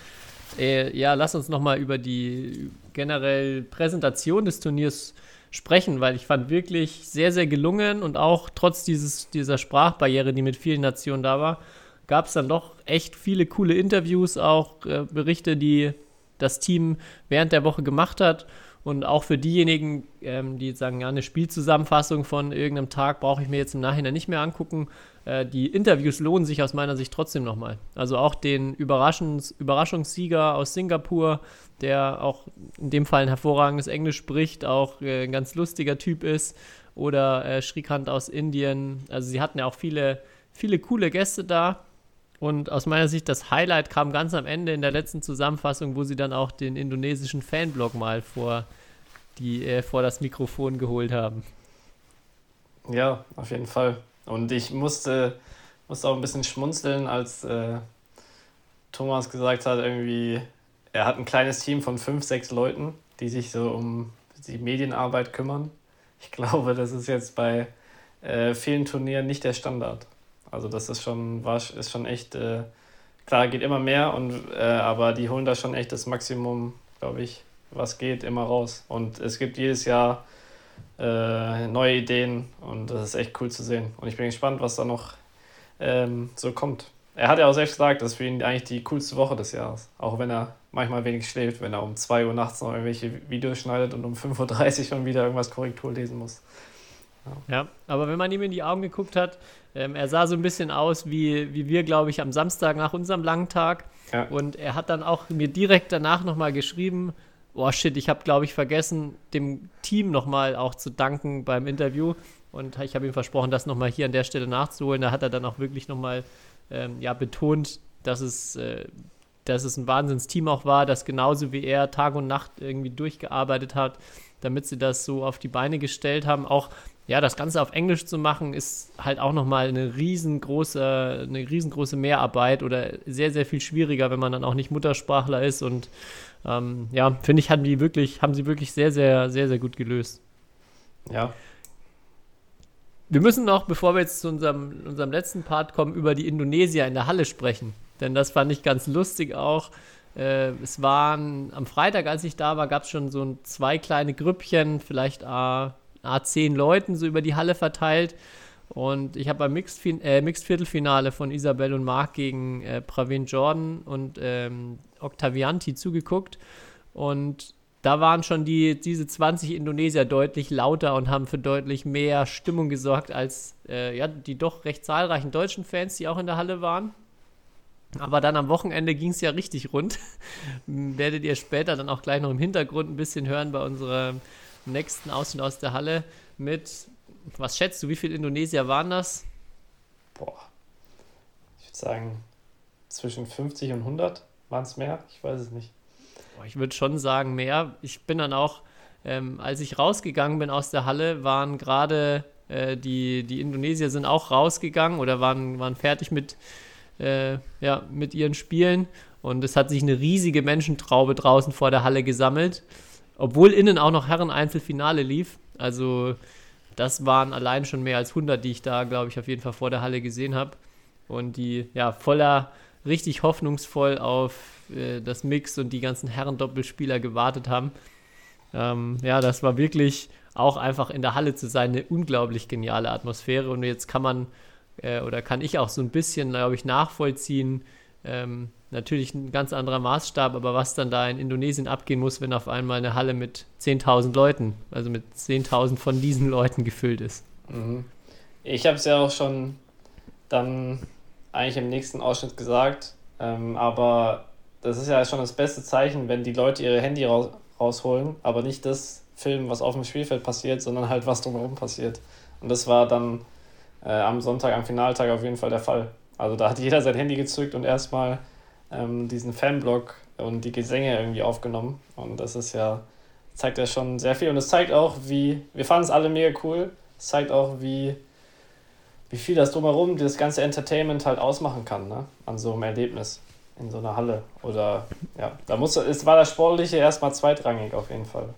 äh, ja, lass uns nochmal über die generell Präsentation des Turniers sprechen, weil ich fand wirklich sehr, sehr gelungen und auch trotz dieses, dieser Sprachbarriere, die mit vielen Nationen da war, gab es dann doch echt viele coole Interviews, auch äh, Berichte, die das Team während der Woche gemacht hat. Und auch für diejenigen, ähm, die sagen, ja, eine Spielzusammenfassung von irgendeinem Tag brauche ich mir jetzt im Nachhinein nicht mehr angucken. Äh, die Interviews lohnen sich aus meiner Sicht trotzdem nochmal. Also auch den Überraschungs Überraschungssieger aus Singapur, der auch in dem Fall ein hervorragendes Englisch spricht, auch äh, ein ganz lustiger Typ ist. Oder äh, Shrikant aus Indien. Also sie hatten ja auch viele, viele coole Gäste da. Und aus meiner Sicht, das Highlight kam ganz am Ende in der letzten Zusammenfassung, wo sie dann auch den indonesischen Fanblog mal vor, die, äh, vor das Mikrofon geholt haben. Ja, auf jeden Fall. Und ich musste, musste auch ein bisschen schmunzeln, als äh, Thomas gesagt hat, irgendwie, er hat ein kleines Team von fünf, sechs Leuten, die sich so um die Medienarbeit kümmern. Ich glaube, das ist jetzt bei äh, vielen Turnieren nicht der Standard. Also das ist schon, war, ist schon echt, äh, klar, geht immer mehr, und, äh, aber die holen da schon echt das Maximum, glaube ich, was geht, immer raus. Und es gibt jedes Jahr äh, neue Ideen und das ist echt cool zu sehen. Und ich bin gespannt, was da noch ähm, so kommt. Er hat ja auch selbst gesagt, das ist für ihn eigentlich die coolste Woche des Jahres. Auch wenn er manchmal wenig schläft, wenn er um 2 Uhr nachts noch irgendwelche Videos schneidet und um 5.30 Uhr schon wieder irgendwas Korrektur lesen muss. Ja. ja, aber wenn man ihm in die Augen geguckt hat, ähm, er sah so ein bisschen aus wie, wie wir, glaube ich, am Samstag nach unserem langen Tag. Ja. Und er hat dann auch mir direkt danach nochmal geschrieben, oh shit, ich habe, glaube ich, vergessen, dem Team nochmal auch zu danken beim Interview. Und ich habe ihm versprochen, das nochmal hier an der Stelle nachzuholen. Da hat er dann auch wirklich nochmal ähm, ja, betont, dass es, äh, dass es ein Wahnsinnsteam auch war, das genauso wie er Tag und Nacht irgendwie durchgearbeitet hat, damit sie das so auf die Beine gestellt haben. Auch ja, das Ganze auf Englisch zu machen, ist halt auch nochmal eine riesengroße, eine riesengroße Mehrarbeit oder sehr, sehr viel schwieriger, wenn man dann auch nicht Muttersprachler ist. Und ähm, ja, finde ich, haben die wirklich, haben sie wirklich sehr, sehr, sehr, sehr gut gelöst. Ja. Wir müssen noch, bevor wir jetzt zu unserem, unserem letzten Part kommen, über die Indonesier in der Halle sprechen. Denn das fand ich ganz lustig auch. Äh, es waren am Freitag, als ich da war, gab es schon so zwei kleine Grüppchen, vielleicht A, A10 Leuten so über die Halle verteilt. Und ich habe beim Mixed, äh, Mixed Viertelfinale von Isabel und Marc gegen äh, Pravin Jordan und ähm, Octavianti zugeguckt. Und da waren schon die, diese 20 Indonesier deutlich lauter und haben für deutlich mehr Stimmung gesorgt als äh, ja, die doch recht zahlreichen deutschen Fans, die auch in der Halle waren. Aber dann am Wochenende ging es ja richtig rund. Werdet ihr später dann auch gleich noch im Hintergrund ein bisschen hören bei unserer nächsten Ausschnitt aus der Halle mit, was schätzt du, wie viele Indonesier waren das? Boah, ich würde sagen zwischen 50 und 100. Waren es mehr? Ich weiß es nicht. Boah, ich würde schon sagen mehr. Ich bin dann auch, ähm, als ich rausgegangen bin aus der Halle, waren gerade äh, die, die Indonesier sind auch rausgegangen oder waren, waren fertig mit, äh, ja, mit ihren Spielen. Und es hat sich eine riesige Menschentraube draußen vor der Halle gesammelt. Obwohl innen auch noch Herren-Einzelfinale lief. Also das waren allein schon mehr als 100, die ich da, glaube ich, auf jeden Fall vor der Halle gesehen habe. Und die ja voller richtig hoffnungsvoll auf äh, das Mix und die ganzen Herrendoppelspieler gewartet haben. Ähm, ja, das war wirklich auch einfach in der Halle zu sein, eine unglaublich geniale Atmosphäre. Und jetzt kann man äh, oder kann ich auch so ein bisschen, glaube ich, nachvollziehen. Ähm, natürlich ein ganz anderer Maßstab, aber was dann da in Indonesien abgehen muss, wenn auf einmal eine Halle mit 10.000 Leuten, also mit 10.000 von diesen Leuten gefüllt ist. Mhm. Ich habe es ja auch schon dann eigentlich im nächsten Ausschnitt gesagt, ähm, aber das ist ja schon das beste Zeichen, wenn die Leute ihre Handy raus rausholen, aber nicht das filmen, was auf dem Spielfeld passiert, sondern halt was drumherum passiert. Und das war dann äh, am Sonntag, am Finaltag auf jeden Fall der Fall. Also da hat jeder sein Handy gezückt und erstmal ähm, diesen Fanblock und die Gesänge irgendwie aufgenommen. Und das ist ja, zeigt ja schon sehr viel. Und es zeigt auch, wie, wir fanden es alle mega cool. Es zeigt auch, wie, wie viel das drumherum, das ganze Entertainment halt ausmachen kann, ne? An so einem Erlebnis in so einer Halle. Oder ja, da muss es war das Sportliche erstmal zweitrangig auf jeden Fall.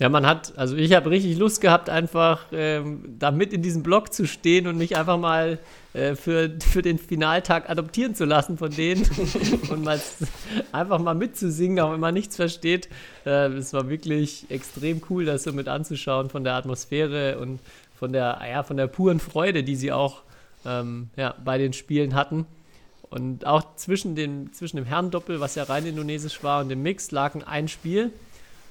Ja, man hat, also ich habe richtig Lust gehabt, einfach ähm, da mit in diesem Block zu stehen und mich einfach mal äh, für, für den Finaltag adoptieren zu lassen von denen und mal einfach mal mitzusingen, auch wenn man nichts versteht. Äh, es war wirklich extrem cool, das so mit anzuschauen von der Atmosphäre und von der, ja, von der puren Freude, die sie auch ähm, ja, bei den Spielen hatten. Und auch zwischen dem, zwischen dem Herrendoppel, was ja rein indonesisch war, und dem Mix lag ein Spiel.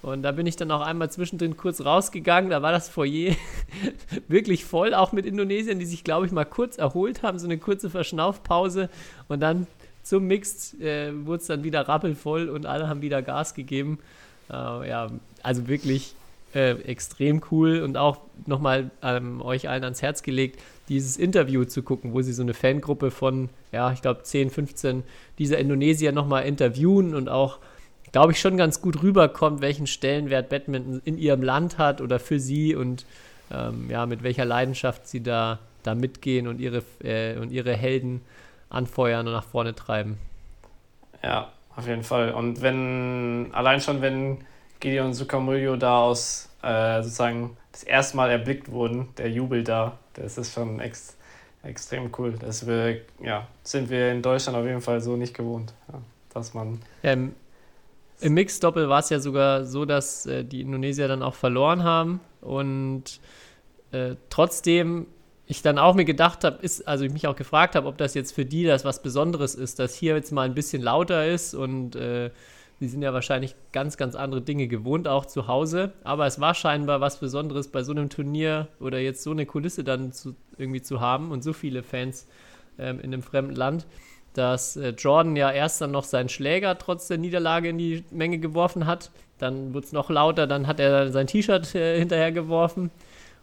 Und da bin ich dann auch einmal zwischendrin kurz rausgegangen. Da war das Foyer wirklich voll, auch mit Indonesiern, die sich, glaube ich, mal kurz erholt haben, so eine kurze Verschnaufpause. Und dann zum Mix äh, wurde es dann wieder rappelvoll und alle haben wieder Gas gegeben. Äh, ja, also wirklich äh, extrem cool und auch nochmal ähm, euch allen ans Herz gelegt, dieses Interview zu gucken, wo sie so eine Fangruppe von, ja, ich glaube 10, 15 dieser Indonesier nochmal interviewen und auch, glaube ich, schon ganz gut rüberkommt, welchen Stellenwert Badminton in ihrem Land hat oder für sie und ähm, ja, mit welcher Leidenschaft sie da, da mitgehen und ihre, äh, und ihre Helden anfeuern und nach vorne treiben. Ja, auf jeden Fall. Und wenn, allein schon, wenn Gideon Sukamuljo da aus äh, sozusagen das erste Mal erblickt wurden, der Jubel da, das ist schon ex extrem cool. Das wir, ja, sind wir in Deutschland auf jeden Fall so nicht gewohnt, ja, dass man. Ähm, Im Mixdoppel war es ja sogar so, dass äh, die Indonesier dann auch verloren haben und äh, trotzdem ich dann auch mir gedacht habe, ist, also ich mich auch gefragt habe, ob das jetzt für die das was Besonderes ist, dass hier jetzt mal ein bisschen lauter ist und äh, die sind ja wahrscheinlich ganz, ganz andere Dinge gewohnt, auch zu Hause. Aber es war scheinbar was Besonderes bei so einem Turnier oder jetzt so eine Kulisse dann zu, irgendwie zu haben und so viele Fans ähm, in einem fremden Land, dass äh, Jordan ja erst dann noch seinen Schläger trotz der Niederlage in die Menge geworfen hat. Dann wurde es noch lauter, dann hat er sein T-Shirt äh, hinterher geworfen.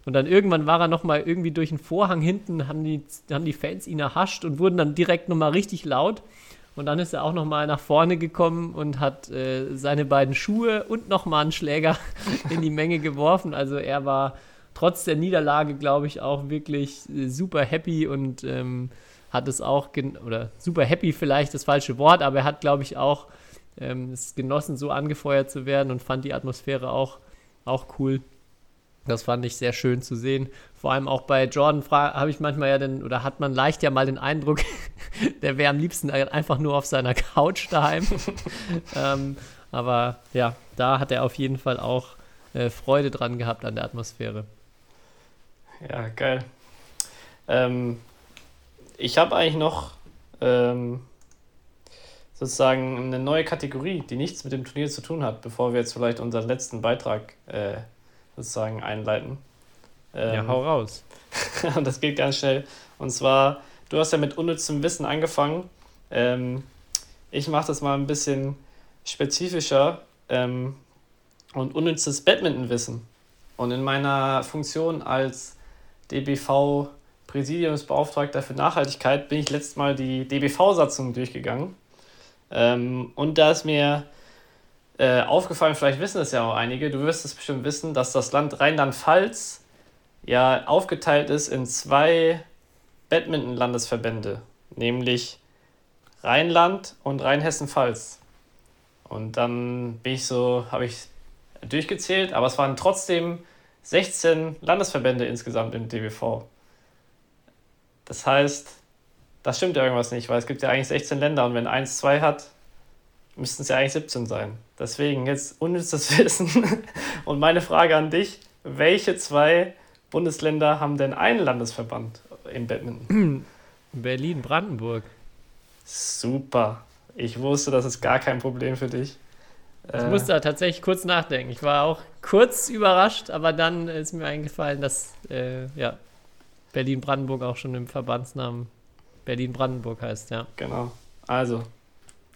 Und dann irgendwann war er nochmal irgendwie durch den Vorhang hinten, haben die, haben die Fans ihn erhascht und wurden dann direkt nochmal richtig laut. Und dann ist er auch nochmal nach vorne gekommen und hat äh, seine beiden Schuhe und nochmal einen Schläger in die Menge geworfen. Also er war trotz der Niederlage, glaube ich, auch wirklich äh, super happy und ähm, hat es auch, oder super happy vielleicht das falsche Wort, aber er hat, glaube ich, auch ähm, es genossen, so angefeuert zu werden und fand die Atmosphäre auch, auch cool. Das fand ich sehr schön zu sehen. Vor allem auch bei Jordan habe ich manchmal ja den, oder hat man leicht ja mal den Eindruck, der wäre am liebsten einfach nur auf seiner Couch daheim. ähm, aber ja, da hat er auf jeden Fall auch äh, Freude dran gehabt an der Atmosphäre. Ja, geil. Ähm, ich habe eigentlich noch ähm, sozusagen eine neue Kategorie, die nichts mit dem Turnier zu tun hat, bevor wir jetzt vielleicht unseren letzten Beitrag äh, sozusagen einleiten. Ähm, ja, hau raus. und das geht ganz schnell. Und zwar, du hast ja mit unnützem Wissen angefangen. Ähm, ich mache das mal ein bisschen spezifischer ähm, und unnützes Badmintonwissen. Und in meiner Funktion als DBV Präsidiumsbeauftragter für Nachhaltigkeit bin ich letztes Mal die DBV-Satzung durchgegangen. Ähm, und da ist mir äh, aufgefallen, vielleicht wissen es ja auch einige, du wirst es bestimmt wissen, dass das Land Rheinland-Pfalz ja aufgeteilt ist in zwei Badminton-Landesverbände, nämlich Rheinland und Rheinhessen-Pfalz. Und dann bin ich so, habe ich durchgezählt, aber es waren trotzdem 16 Landesverbände insgesamt im DBV. Das heißt, das stimmt ja irgendwas nicht, weil es gibt ja eigentlich 16 Länder und wenn eins zwei hat, müssten es ja eigentlich 17 sein. Deswegen jetzt unnützes Wissen. Und meine Frage an dich: Welche zwei Bundesländer haben denn einen Landesverband im Badminton? Berlin, Brandenburg. Super. Ich wusste, das ist gar kein Problem für dich. Ich musste da tatsächlich kurz nachdenken. Ich war auch kurz überrascht, aber dann ist mir eingefallen, dass äh, ja, Berlin-Brandenburg auch schon im Verbandsnamen Berlin-Brandenburg heißt, ja. Genau. Also,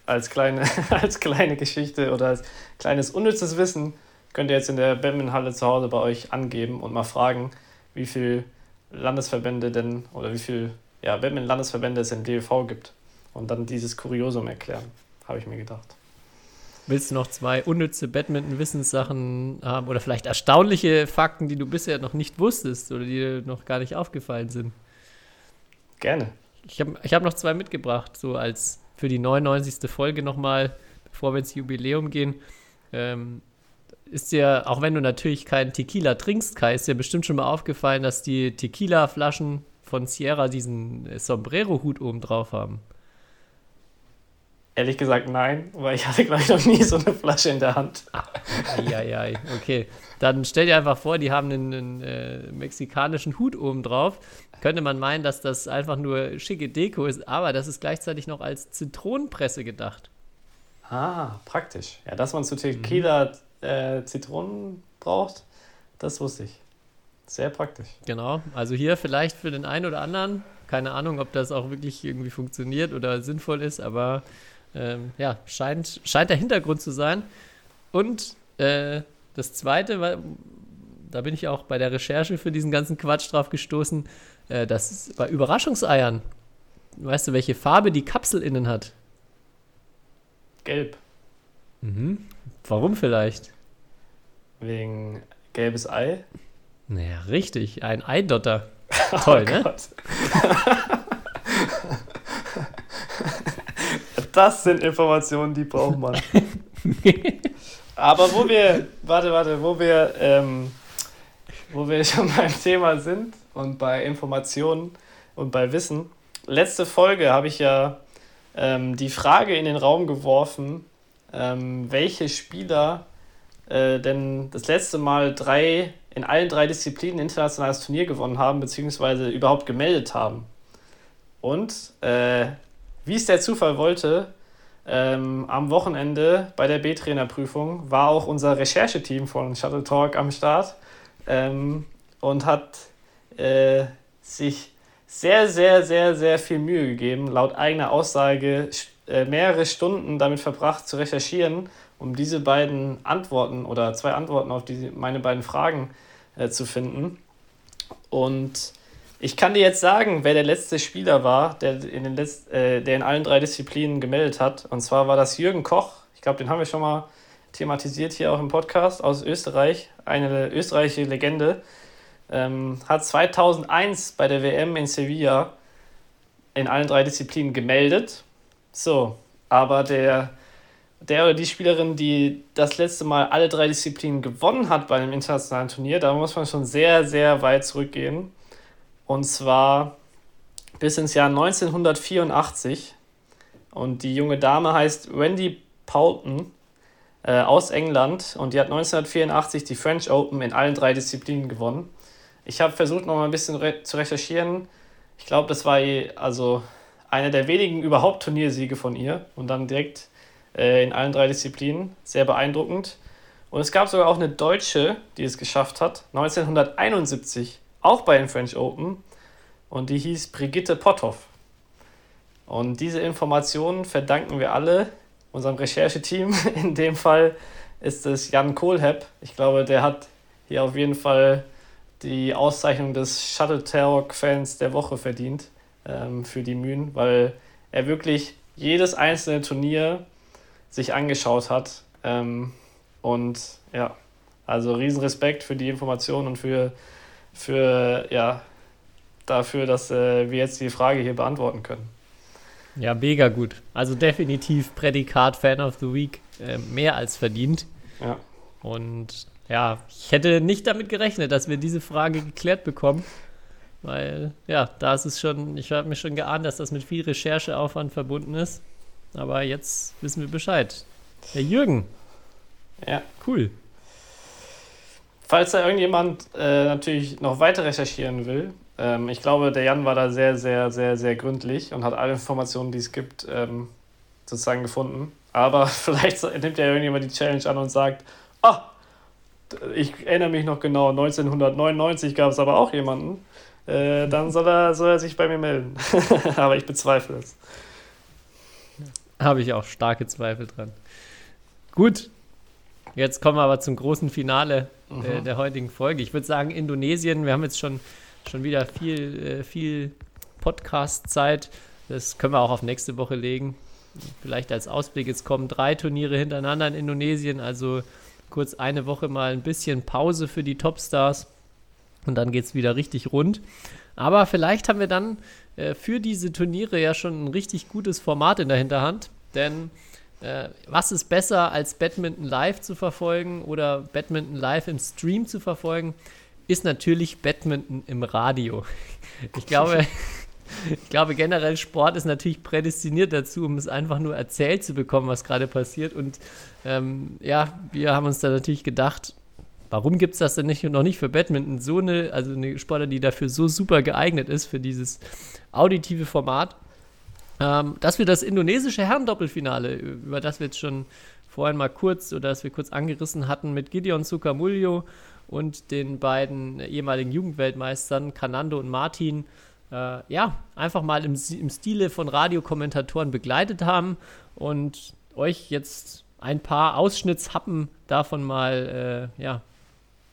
als kleine, als kleine Geschichte oder als kleines unnützes Wissen könnt ihr jetzt in der Badmintonhalle zu Hause bei euch angeben und mal fragen, wie viele Landesverbände denn oder wie viele ja, Badminton-Landesverbände es im DLV gibt. Und dann dieses Kuriosum erklären, habe ich mir gedacht. Willst du noch zwei unnütze Badminton-Wissenssachen haben oder vielleicht erstaunliche Fakten, die du bisher noch nicht wusstest oder die dir noch gar nicht aufgefallen sind? Gerne. Ich habe ich hab noch zwei mitgebracht, so als für die 99. Folge nochmal, bevor wir ins Jubiläum gehen. Ähm, ist dir, auch wenn du natürlich keinen Tequila trinkst, Kai, ist dir bestimmt schon mal aufgefallen, dass die Tequila-Flaschen von Sierra diesen äh, Sombrero-Hut oben drauf haben. Ehrlich gesagt nein, weil ich hatte gleich noch nie so eine Flasche in der Hand. Eieiei, okay. Dann stell dir einfach vor, die haben einen, einen äh, mexikanischen Hut oben drauf. Könnte man meinen, dass das einfach nur schicke Deko ist, aber das ist gleichzeitig noch als Zitronenpresse gedacht. Ah, praktisch. Ja, dass man zu Tequila äh, Zitronen braucht, das wusste ich. Sehr praktisch. Genau, also hier vielleicht für den einen oder anderen, keine Ahnung, ob das auch wirklich irgendwie funktioniert oder sinnvoll ist, aber ähm, ja, scheint, scheint der Hintergrund zu sein. Und äh, das Zweite, da bin ich auch bei der Recherche für diesen ganzen Quatsch drauf gestoßen, äh, das ist bei Überraschungseiern. Weißt du, welche Farbe die Kapsel innen hat? Gelb. Mhm. Warum vielleicht? Wegen gelbes Ei. Naja, richtig, ein Eidotter. Toll, oh ne? Gott. Das sind Informationen, die braucht man. Aber wo wir, warte, warte, wo wir, ähm, wo wir schon beim Thema sind und bei Informationen und bei Wissen. Letzte Folge habe ich ja ähm, die Frage in den Raum geworfen, ähm, welche Spieler äh, denn das letzte Mal drei in allen drei Disziplinen internationales Turnier gewonnen haben, beziehungsweise überhaupt gemeldet haben. Und äh, wie es der Zufall wollte, ähm, am Wochenende bei der B-Trainerprüfung war auch unser Rechercheteam von Shuttle Talk am Start ähm, und hat äh, sich sehr, sehr, sehr, sehr viel Mühe gegeben, laut eigener Aussage äh, mehrere Stunden damit verbracht zu recherchieren, um diese beiden Antworten oder zwei Antworten auf die, meine beiden Fragen äh, zu finden. Und ich kann dir jetzt sagen, wer der letzte Spieler war, der in, den Letz äh, der in allen drei Disziplinen gemeldet hat. Und zwar war das Jürgen Koch. Ich glaube, den haben wir schon mal thematisiert hier auch im Podcast aus Österreich. Eine österreichische Legende. Ähm, hat 2001 bei der WM in Sevilla in allen drei Disziplinen gemeldet. So, aber der, der oder die Spielerin, die das letzte Mal alle drei Disziplinen gewonnen hat bei einem internationalen Turnier, da muss man schon sehr, sehr weit zurückgehen. Und zwar bis ins Jahr 1984. Und die junge Dame heißt Wendy Poulton äh, aus England und die hat 1984 die French Open in allen drei Disziplinen gewonnen. Ich habe versucht, noch mal ein bisschen re zu recherchieren. Ich glaube, das war also einer der wenigen überhaupt Turniersiege von ihr und dann direkt äh, in allen drei Disziplinen. Sehr beeindruckend. Und es gab sogar auch eine Deutsche, die es geschafft hat, 1971, auch bei den French Open. Und die hieß Brigitte Potthoff. Und diese Informationen verdanken wir alle unserem Rechercheteam. In dem Fall ist es Jan Kohlhepp. Ich glaube, der hat hier auf jeden Fall die Auszeichnung des Shuttle Talk Fans der Woche verdient ähm, für die Mühen, weil er wirklich jedes einzelne Turnier sich angeschaut hat. Ähm, und ja, also riesen Respekt für die Informationen und für, für ja, dafür, dass äh, wir jetzt die Frage hier beantworten können. Ja, mega gut. Also definitiv Prädikat Fan of the Week äh, mehr als verdient. Ja. Und ja, ich hätte nicht damit gerechnet, dass wir diese Frage geklärt bekommen. weil ja, da ist es schon, ich habe mir schon geahnt, dass das mit viel Rechercheaufwand verbunden ist. Aber jetzt wissen wir Bescheid. Herr Jürgen. Ja. Cool. Falls da irgendjemand äh, natürlich noch weiter recherchieren will, ähm, ich glaube, der Jan war da sehr, sehr, sehr, sehr gründlich und hat alle Informationen, die es gibt, ähm, sozusagen gefunden. Aber vielleicht nimmt ja irgendjemand die Challenge an und sagt, ah, ich erinnere mich noch genau, 1999 gab es aber auch jemanden. Äh, dann soll er, soll er sich bei mir melden. aber ich bezweifle es. Habe ich auch starke Zweifel dran. Gut, jetzt kommen wir aber zum großen Finale mhm. äh, der heutigen Folge. Ich würde sagen, Indonesien, wir haben jetzt schon, schon wieder viel, äh, viel Podcast-Zeit. Das können wir auch auf nächste Woche legen. Vielleicht als Ausblick, jetzt kommen drei Turniere hintereinander in Indonesien, also kurz eine Woche mal ein bisschen Pause für die Topstars und dann geht es wieder richtig rund. Aber vielleicht haben wir dann äh, für diese Turniere ja schon ein richtig gutes Format in der Hinterhand, denn äh, was ist besser als Badminton live zu verfolgen oder Badminton live im Stream zu verfolgen, ist natürlich Badminton im Radio. Ich glaube, ich glaube generell Sport ist natürlich prädestiniert dazu, um es einfach nur erzählt zu bekommen, was gerade passiert. Und ähm, ja, wir haben uns da natürlich gedacht, warum gibt es das denn nicht noch nicht für Badminton? So eine, also eine Sportler, die dafür so super geeignet ist, für dieses auditive Format. Ähm, dass wir das indonesische Herrendoppelfinale, über das wir jetzt schon vorhin mal kurz oder das wir kurz angerissen hatten, mit Gideon Sukamuljo und den beiden ehemaligen Jugendweltmeistern Kanando und Martin, äh, ja, einfach mal im, im Stile von Radiokommentatoren begleitet haben und euch jetzt ein paar Ausschnittshappen davon mal äh, ja,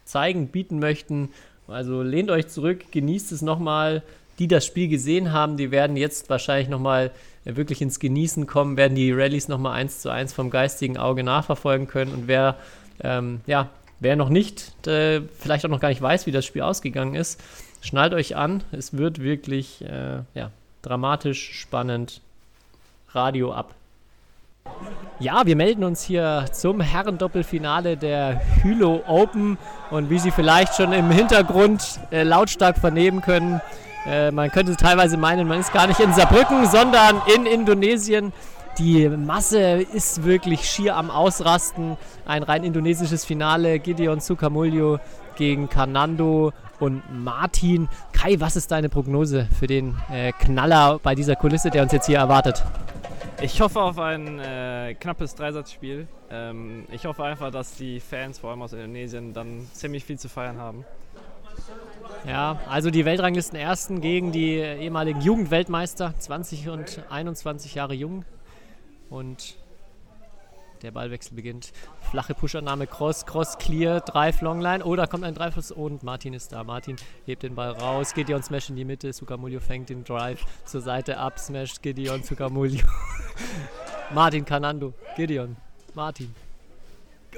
zeigen, bieten möchten. Also lehnt euch zurück, genießt es nochmal. Die das Spiel gesehen haben, die werden jetzt wahrscheinlich nochmal äh, wirklich ins Genießen kommen, werden die Rallyes nochmal eins zu eins vom geistigen Auge nachverfolgen können. Und wer, ähm, ja, wer noch nicht, äh, vielleicht auch noch gar nicht weiß, wie das Spiel ausgegangen ist, schnallt euch an. Es wird wirklich äh, ja, dramatisch, spannend. Radio ab. Ja, wir melden uns hier zum Herrendoppelfinale der Hylo Open und wie Sie vielleicht schon im Hintergrund äh, lautstark vernehmen können, äh, man könnte teilweise meinen, man ist gar nicht in Saarbrücken, sondern in Indonesien. Die Masse ist wirklich schier am Ausrasten. Ein rein indonesisches Finale. Gideon Sukamuljo gegen Kanando und Martin. Kai, was ist deine Prognose für den äh, Knaller bei dieser Kulisse, der uns jetzt hier erwartet? Ich hoffe auf ein äh, knappes Dreisatzspiel. Ähm, ich hoffe einfach, dass die Fans, vor allem aus Indonesien, dann ziemlich viel zu feiern haben. Ja, also die Weltranglisten Ersten gegen die ehemaligen Jugendweltmeister, 20 und 21 Jahre jung. Und der Ballwechsel beginnt. Flache Pushername Cross, Cross Clear, Drive Longline. Oh, da kommt ein Drive und Martin ist da. Martin hebt den Ball raus. Gideon Smash in die Mitte. Sukamulio fängt den Drive zur Seite ab. Smash Gideon Sukamulio. Martin Kanando. Gideon. Martin.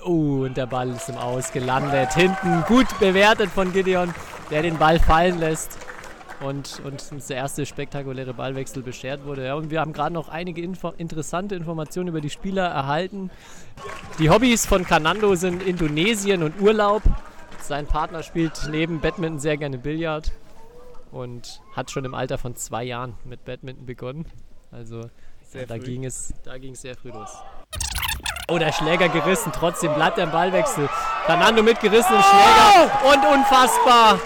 Oh, und der Ball ist im Aus gelandet. Hinten gut bewertet von Gideon, der den Ball fallen lässt und, uns der erste spektakuläre Ballwechsel beschert wurde. Ja, und wir haben gerade noch einige Info interessante Informationen über die Spieler erhalten. Die Hobbys von Kanando sind Indonesien und Urlaub. Sein Partner spielt neben Badminton sehr gerne Billard und hat schon im Alter von zwei Jahren mit Badminton begonnen. Also sehr da, ging es, da ging es sehr früh los. Oh, der Schläger gerissen, trotzdem bleibt er im Ballwechsel. Kanando mit gerissenem Schläger und unfassbar.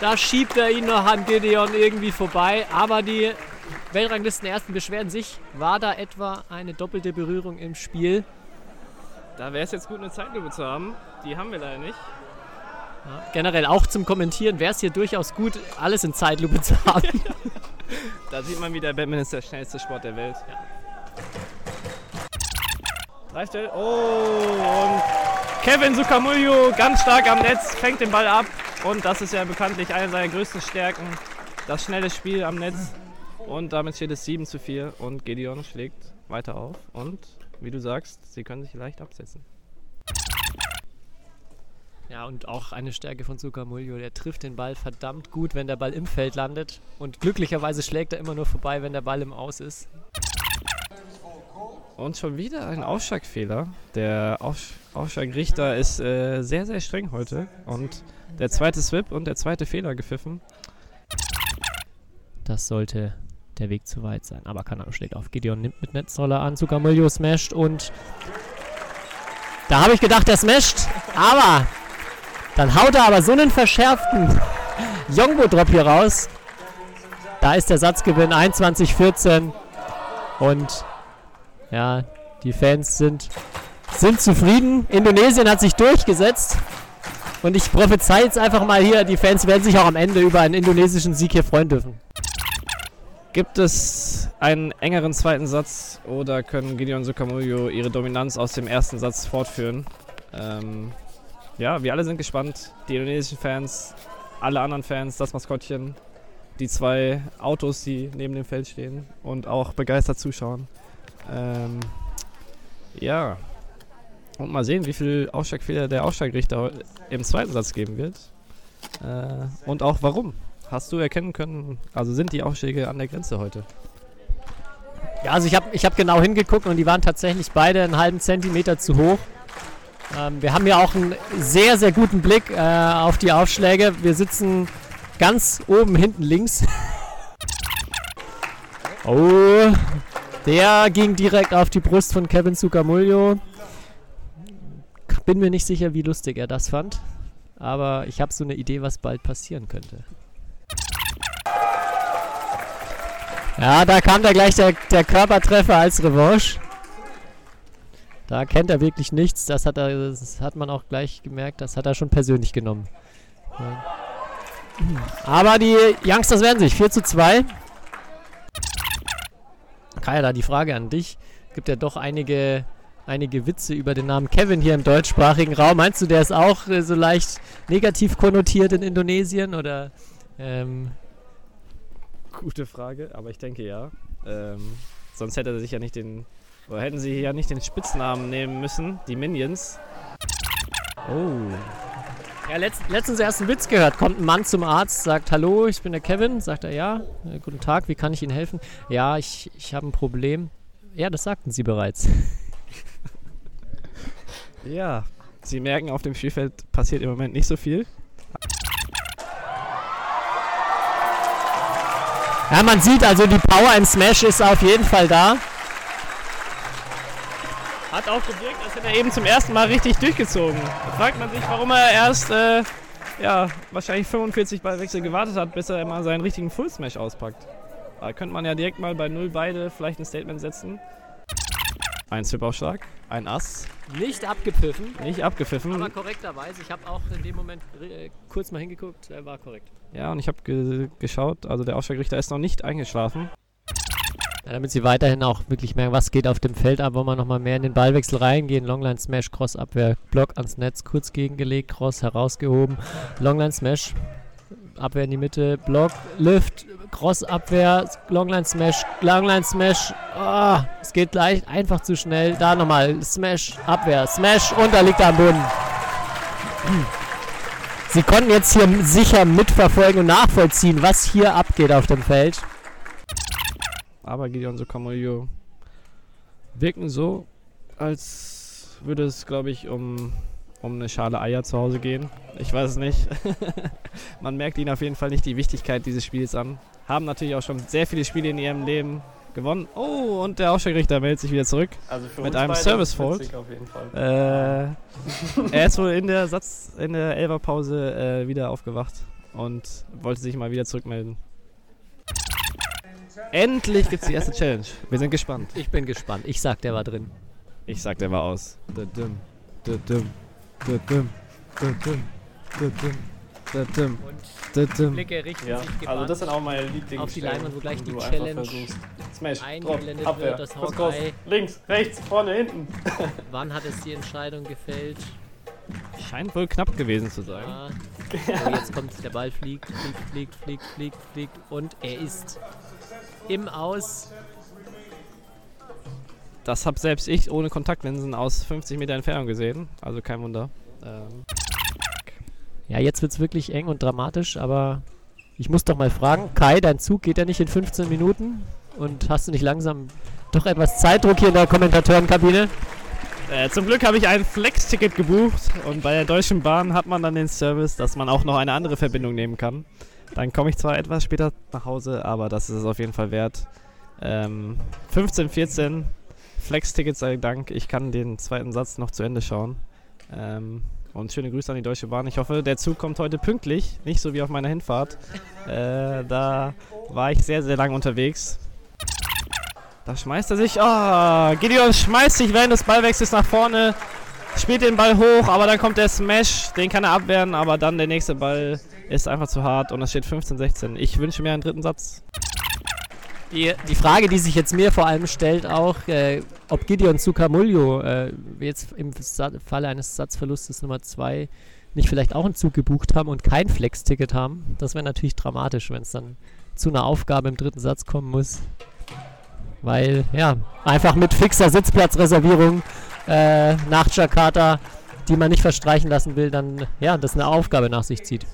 Da schiebt er ihn noch an Gideon irgendwie vorbei. Aber die Weltranglisten Ersten beschweren sich. War da etwa eine doppelte Berührung im Spiel? Da wäre es jetzt gut, eine Zeitlupe zu haben. Die haben wir leider nicht. Ja, generell auch zum Kommentieren wäre es hier durchaus gut, alles in Zeitlupe zu haben. da sieht man wieder, Batman ist der schnellste Sport der Welt. Ja. Dreistell. Oh, und Kevin Sukamuljo ganz stark am Netz, fängt den Ball ab. Und das ist ja bekanntlich eine seiner größten Stärken, das schnelle Spiel am Netz. Und damit steht es 7 zu 4 und Gideon schlägt weiter auf. Und wie du sagst, sie können sich leicht absetzen. Ja, und auch eine Stärke von Sukamuljo. Der trifft den Ball verdammt gut, wenn der Ball im Feld landet. Und glücklicherweise schlägt er immer nur vorbei, wenn der Ball im Aus ist. Und schon wieder ein Aufschlagfehler. Der Auf Aufschlagrichter ist äh, sehr, sehr streng heute. Und der zweite Swip und der zweite Fehler gepfiffen. Das sollte der Weg zu weit sein. Aber Kanano schlägt auf. Gideon nimmt mit Netzroller an. Zuckermulio smasht und da habe ich gedacht, der smasht. Aber dann haut er aber so einen verschärften Jongbo-Drop hier raus. Da ist der Satzgewinn 21-14. Und ja, die Fans sind, sind zufrieden. Indonesien hat sich durchgesetzt. Und ich prophezei jetzt einfach mal hier, die Fans werden sich auch am Ende über einen indonesischen Sieg hier freuen dürfen. Gibt es einen engeren zweiten Satz oder können Gideon Sukamuljo ihre Dominanz aus dem ersten Satz fortführen? Ähm, ja, wir alle sind gespannt. Die indonesischen Fans, alle anderen Fans, das Maskottchen, die zwei Autos, die neben dem Feld stehen und auch begeistert zuschauen. Ähm, ja. Und mal sehen, wie viel Ausschlagfehler der Ausschlagrichter im zweiten Satz geben wird. Äh, und auch warum. Hast du erkennen können, also sind die Ausschläge an der Grenze heute? Ja, also ich habe ich hab genau hingeguckt und die waren tatsächlich beide einen halben Zentimeter zu hoch. Ähm, wir haben ja auch einen sehr, sehr guten Blick äh, auf die Aufschläge. Wir sitzen ganz oben hinten links. oh, der ging direkt auf die Brust von Kevin Sukamuljo. Bin mir nicht sicher, wie lustig er das fand. Aber ich habe so eine Idee, was bald passieren könnte. Ja, da kam da gleich der, der Körpertreffer als Revanche. Da kennt er wirklich nichts. Das hat, er, das hat man auch gleich gemerkt. Das hat er schon persönlich genommen. Ja. Aber die Youngsters werden sich. 4 zu 2. Kaya, da die Frage an dich. Gibt ja doch einige, einige Witze über den Namen Kevin hier im deutschsprachigen Raum. Meinst du, der ist auch äh, so leicht negativ konnotiert in Indonesien? Oder ähm, Gute Frage, aber ich denke ja. Ähm, sonst hätte er sich ja nicht den. Oder hätten sie ja nicht den Spitznamen nehmen müssen, die Minions. Oh. Ja, letzt, letztens erst einen Witz gehört. Kommt ein Mann zum Arzt, sagt, hallo, ich bin der Kevin. Sagt er, ja, äh, guten Tag, wie kann ich Ihnen helfen? Ja, ich, ich habe ein Problem. Ja, das sagten Sie bereits. ja, Sie merken, auf dem Spielfeld passiert im Moment nicht so viel. Ja, man sieht also, die Power im Smash ist auf jeden Fall da. Hat auch gewirkt, als hätte er eben zum ersten Mal richtig durchgezogen. Da fragt man sich, warum er erst, äh, ja, wahrscheinlich 45 Ballwechsel gewartet hat, bis er mal seinen richtigen Full Smash auspackt. Da könnte man ja direkt mal bei 0 beide vielleicht ein Statement setzen. Ein Zip-Aufschlag, ein Ass. Nicht abgepfiffen. Nicht abgepfiffen. Aber korrekterweise. Ich habe auch in dem Moment äh, kurz mal hingeguckt. Er war korrekt. Ja, und ich habe ge geschaut, also der Aufschlagrichter ist noch nicht eingeschlafen. Ja, damit sie weiterhin auch wirklich merken, was geht auf dem Feld ab, wollen wir nochmal mehr in den Ballwechsel reingehen. Longline Smash, Cross Abwehr, Block ans Netz, kurz gegengelegt, Cross herausgehoben. Longline Smash, Abwehr in die Mitte, Block, Lift, Cross Abwehr, Longline Smash, Longline Smash. Oh, es geht leicht, einfach zu schnell. Da nochmal, Smash, Abwehr, Smash und da liegt er am Boden. Sie konnten jetzt hier sicher mitverfolgen und nachvollziehen, was hier abgeht auf dem Feld. Aber Gideon Sokamolio wirken so, als würde es, glaube ich, um, um eine Schale Eier zu Hause gehen. Ich weiß es nicht. Man merkt ihnen auf jeden Fall nicht die Wichtigkeit dieses Spiels an. Haben natürlich auch schon sehr viele Spiele in ihrem Leben gewonnen. Oh, und der Aufschlagrichter meldet sich wieder zurück. Also für Mit einem Service Fault. Äh, er ist wohl in der Satz, in der Elferpause äh, wieder aufgewacht und wollte sich mal wieder zurückmelden. Endlich gibt's die erste Challenge. Wir sind gespannt. Ich bin gespannt. Ich sag, der war drin. Ich sag, der war aus. Dudum, dudum. Blicke richten Ja, sich also das sind auch meine Lieblings. auf die Leinwand, wo gleich die Challenge. Smash, Drop, eingeblendet Abwehr, wird, das Hawkeye. links, rechts, vorne, hinten. Wann hat es die Entscheidung gefällt? Scheint wohl knapp gewesen zu sein. Ja. So, jetzt kommt der Ball, fliegt, fliegt, fliegt, fliegt, fliegt, fliegt und er ist im Aus. Das hab selbst ich ohne Kontaktlinsen aus 50 Meter Entfernung gesehen. Also kein Wunder. Ähm, Ja, jetzt wird es wirklich eng und dramatisch, aber ich muss doch mal fragen, Kai, dein Zug geht ja nicht in 15 Minuten. Und hast du nicht langsam doch etwas Zeitdruck hier in der Kommentatorenkabine? Äh, zum Glück habe ich ein Flex-Ticket gebucht und bei der Deutschen Bahn hat man dann den Service, dass man auch noch eine andere Verbindung nehmen kann. Dann komme ich zwar etwas später nach Hause, aber das ist es auf jeden Fall wert. Ähm, 15, 14 Flex-Ticket sei Dank. Ich kann den zweiten Satz noch zu Ende schauen. Ähm, und schöne Grüße an die Deutsche Bahn. Ich hoffe, der Zug kommt heute pünktlich, nicht so wie auf meiner Hinfahrt. Äh, da war ich sehr, sehr lang unterwegs. Da schmeißt er sich. Oh, Gideon schmeißt sich während des Ballwechsels nach vorne. Spielt den Ball hoch, aber dann kommt der Smash. Den kann er abwehren, aber dann der nächste Ball ist einfach zu hart und es steht 15-16. Ich wünsche mir einen dritten Satz. Die, die Frage, die sich jetzt mir vor allem stellt, auch, äh, ob Gideon Zucamullo äh, jetzt im Sa Falle eines Satzverlustes Nummer 2 nicht vielleicht auch einen Zug gebucht haben und kein Flex-Ticket haben. Das wäre natürlich dramatisch, wenn es dann zu einer Aufgabe im dritten Satz kommen muss. Weil, ja, einfach mit fixer Sitzplatzreservierung äh, nach Jakarta, die man nicht verstreichen lassen will, dann, ja, das eine Aufgabe nach sich zieht.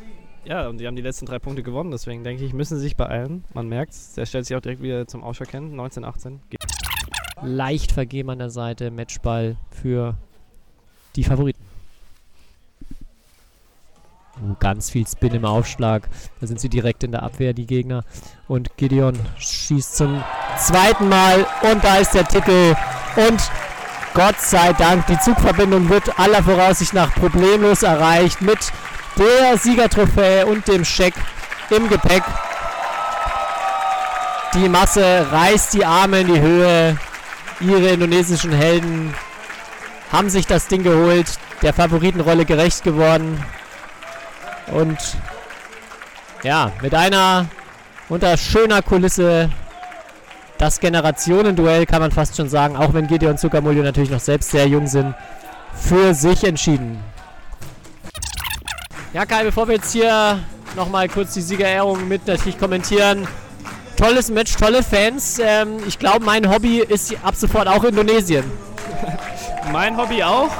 Ja, und die haben die letzten drei Punkte gewonnen, deswegen denke ich, müssen sie sich beeilen. Man merkt es, der stellt sich auch direkt wieder zum Ausschau kennen, 19, 18. Geht. Leicht vergeben an der Seite, Matchball für die Favoriten. Oh, ganz viel Spin im Aufschlag. Da sind sie direkt in der Abwehr, die Gegner. Und Gideon schießt zum zweiten Mal. Und da ist der Titel. Und Gott sei Dank, die Zugverbindung wird aller Voraussicht nach problemlos erreicht. Mit der Siegertrophäe und dem Scheck im Gepäck. Die Masse reißt die Arme in die Höhe. Ihre indonesischen Helden haben sich das Ding geholt. Der Favoritenrolle gerecht geworden. Und ja, mit einer unter schöner Kulisse das Generationenduell kann man fast schon sagen, auch wenn Gideon Zuckermulio natürlich noch selbst sehr jung sind, für sich entschieden. Ja, Kai, bevor wir jetzt hier nochmal kurz die Siegerehrung mit natürlich kommentieren. Tolles Match, tolle Fans. Ähm, ich glaube, mein Hobby ist ab sofort auch Indonesien. mein Hobby auch.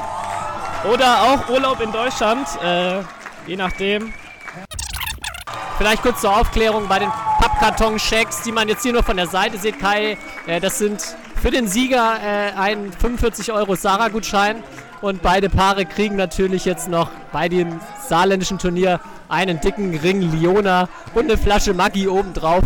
Oder auch Urlaub in Deutschland. Äh, Je nachdem. Vielleicht kurz zur Aufklärung bei den Pappkarton-Schecks, die man jetzt hier nur von der Seite sieht, Kai. Äh, das sind für den Sieger äh, ein 45 Euro Sarah-Gutschein. Und beide Paare kriegen natürlich jetzt noch bei dem saarländischen Turnier einen dicken Ring Liona und eine Flasche Maggi obendrauf.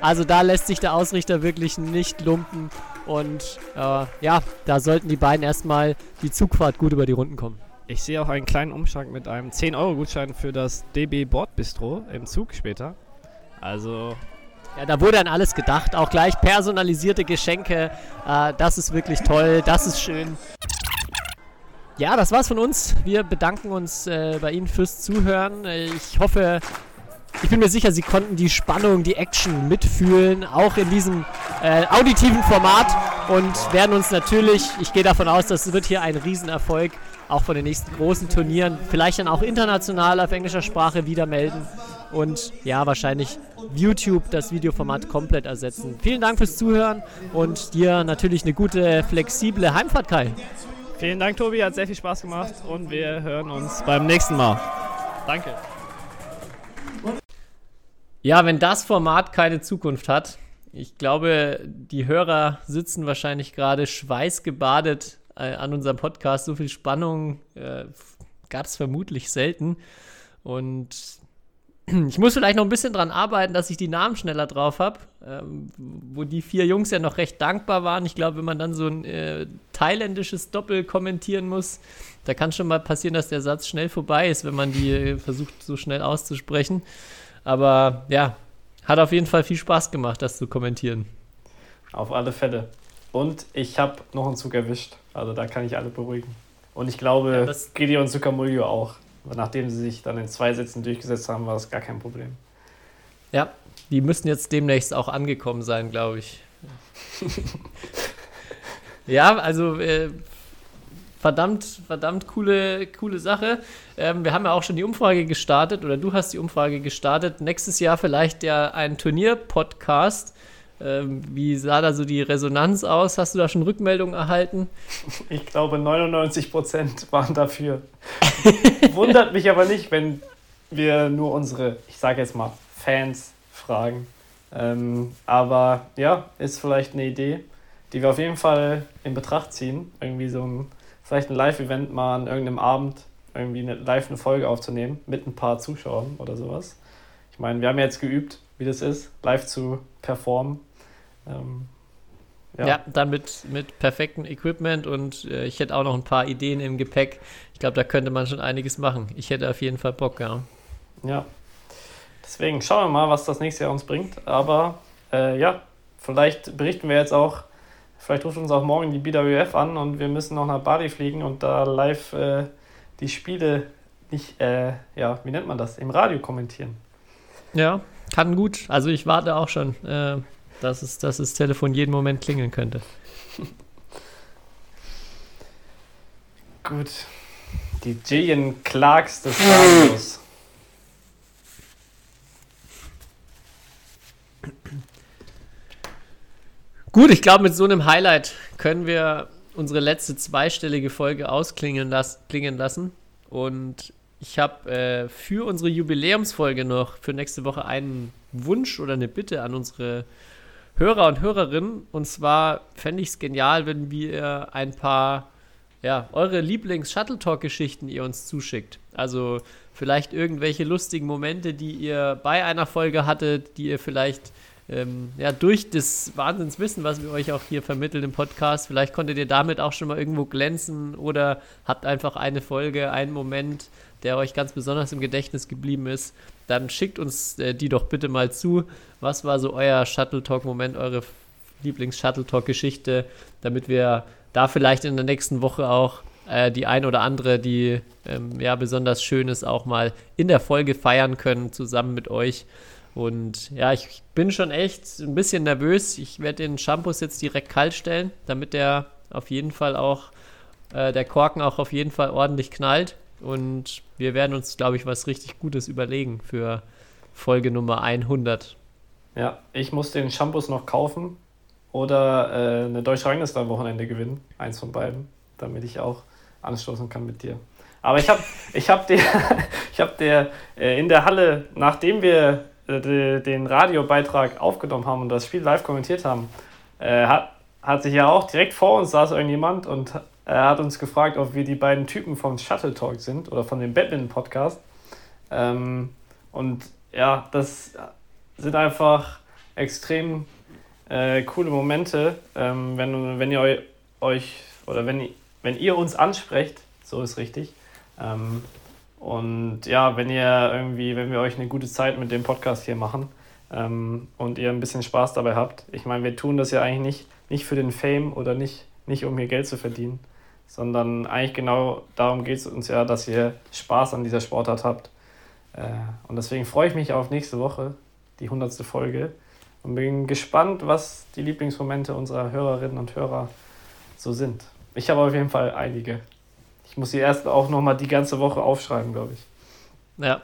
Also da lässt sich der Ausrichter wirklich nicht lumpen. Und äh, ja, da sollten die beiden erstmal die Zugfahrt gut über die Runden kommen. Ich sehe auch einen kleinen Umschlag mit einem 10-Euro-Gutschein für das DB Bordbistro im Zug später. Also. Ja, da wurde an alles gedacht. Auch gleich personalisierte Geschenke. Äh, das ist wirklich toll. Das ist schön. Ja, das war's von uns. Wir bedanken uns äh, bei Ihnen fürs Zuhören. Ich hoffe, ich bin mir sicher, Sie konnten die Spannung, die Action mitfühlen, auch in diesem äh, auditiven Format und werden uns natürlich, ich gehe davon aus, das wird hier ein Riesenerfolg, auch von den nächsten großen Turnieren, vielleicht dann auch international auf englischer Sprache wieder melden und ja, wahrscheinlich YouTube das Videoformat komplett ersetzen. Vielen Dank fürs Zuhören und dir natürlich eine gute, flexible Heimfahrt, Kai. Vielen Dank, Tobi, hat sehr viel Spaß gemacht und wir hören uns beim nächsten Mal. Danke. Ja, wenn das Format keine Zukunft hat, ich glaube, die Hörer sitzen wahrscheinlich gerade schweißgebadet äh, an unserem Podcast. So viel Spannung äh, gab es vermutlich selten. Und ich muss vielleicht noch ein bisschen dran arbeiten, dass ich die Namen schneller drauf habe, ähm, wo die vier Jungs ja noch recht dankbar waren. Ich glaube, wenn man dann so ein äh, thailändisches Doppel kommentieren muss, da kann schon mal passieren, dass der Satz schnell vorbei ist, wenn man die äh, versucht so schnell auszusprechen. Aber ja, hat auf jeden Fall viel Spaß gemacht, das zu kommentieren. Auf alle Fälle. Und ich habe noch einen Zug erwischt. Also da kann ich alle beruhigen. Und ich glaube, ja, Gideon Zuckermulio auch. Nachdem sie sich dann in zwei Sätzen durchgesetzt haben, war das gar kein Problem. Ja, die müssen jetzt demnächst auch angekommen sein, glaube ich. ja, also äh, verdammt, verdammt coole, coole Sache. Ähm, wir haben ja auch schon die Umfrage gestartet, oder du hast die Umfrage gestartet. Nächstes Jahr vielleicht ja ein Turnier-Podcast. Ähm, wie sah da so die Resonanz aus? Hast du da schon Rückmeldungen erhalten? Ich glaube, 99 Prozent waren dafür. Wundert mich aber nicht, wenn wir nur unsere, ich sage jetzt mal, Fans fragen. Ähm, aber ja, ist vielleicht eine Idee, die wir auf jeden Fall in Betracht ziehen. Irgendwie so ein, vielleicht ein Live-Event mal an irgendeinem Abend, irgendwie eine, live eine Folge aufzunehmen mit ein paar Zuschauern oder sowas. Ich meine, wir haben ja jetzt geübt, wie das ist, live zu performen. Ähm, ja. ja, dann mit, mit perfektem Equipment und äh, ich hätte auch noch ein paar Ideen im Gepäck. Ich glaube, da könnte man schon einiges machen. Ich hätte auf jeden Fall Bock, ja. Ja, deswegen schauen wir mal, was das nächste Jahr uns bringt. Aber äh, ja, vielleicht berichten wir jetzt auch, vielleicht ruft uns auch morgen die BWF an und wir müssen noch nach Bali fliegen und da live äh, die Spiele nicht, äh, ja, wie nennt man das, im Radio kommentieren. Ja, kann gut. Also ich warte auch schon. Äh, dass, es, dass das Telefon jeden Moment klingeln könnte. Gut. Die Jillian Clarks des Radios. Gut, ich glaube, mit so einem Highlight können wir unsere letzte zweistellige Folge ausklingen las klingen lassen. Und ich habe äh, für unsere Jubiläumsfolge noch für nächste Woche einen Wunsch oder eine Bitte an unsere Hörer und Hörerinnen. Und zwar fände ich es genial, wenn wir ein paar, ja, eure Lieblings-Shuttle-Talk-Geschichten ihr uns zuschickt. Also vielleicht irgendwelche lustigen Momente, die ihr bei einer Folge hattet, die ihr vielleicht ähm, ja, durch das Wahnsinnswissen, was wir euch auch hier vermitteln im Podcast, vielleicht konntet ihr damit auch schon mal irgendwo glänzen oder habt einfach eine Folge, einen Moment, der euch ganz besonders im Gedächtnis geblieben ist, dann schickt uns äh, die doch bitte mal zu. Was war so euer Shuttle Talk-Moment, eure Lieblings-Shuttle Talk-Geschichte, damit wir da vielleicht in der nächsten Woche auch äh, die ein oder andere, die ähm, ja besonders schön ist, auch mal in der Folge feiern können, zusammen mit euch. Und ja, ich bin schon echt ein bisschen nervös. Ich werde den Shampoos jetzt direkt kalt stellen, damit der auf jeden Fall auch, äh, der Korken auch auf jeden Fall ordentlich knallt. Und wir werden uns, glaube ich, was richtig Gutes überlegen für Folge Nummer 100. Ja, ich muss den Shampoos noch kaufen oder äh, eine deutsche Rangliste am Wochenende gewinnen. Eins von beiden, damit ich auch anstoßen kann mit dir. Aber ich habe ich hab dir, ich hab dir äh, in der Halle, nachdem wir äh, den Radiobeitrag aufgenommen haben und das Spiel live kommentiert haben, äh, hat, hat sich ja auch direkt vor uns saß irgendjemand und er hat uns gefragt, ob wir die beiden Typen vom Shuttle Talk sind oder von dem Batman Podcast. Ähm, und ja, das sind einfach extrem äh, coole Momente, ähm, wenn, wenn ihr euch oder wenn, wenn ihr uns ansprecht, so ist richtig. Ähm, und ja, wenn ihr irgendwie, wenn wir euch eine gute Zeit mit dem Podcast hier machen ähm, und ihr ein bisschen Spaß dabei habt. Ich meine, wir tun das ja eigentlich nicht, nicht für den Fame oder nicht, nicht um hier Geld zu verdienen, sondern eigentlich genau darum geht es uns ja, dass ihr Spaß an dieser Sportart habt. Äh, und deswegen freue ich mich auf nächste Woche, die 100. Folge, und bin gespannt, was die Lieblingsmomente unserer Hörerinnen und Hörer so sind. Ich habe auf jeden Fall einige. Ich muss sie erst auch nochmal die ganze Woche aufschreiben, glaube ich. Ja.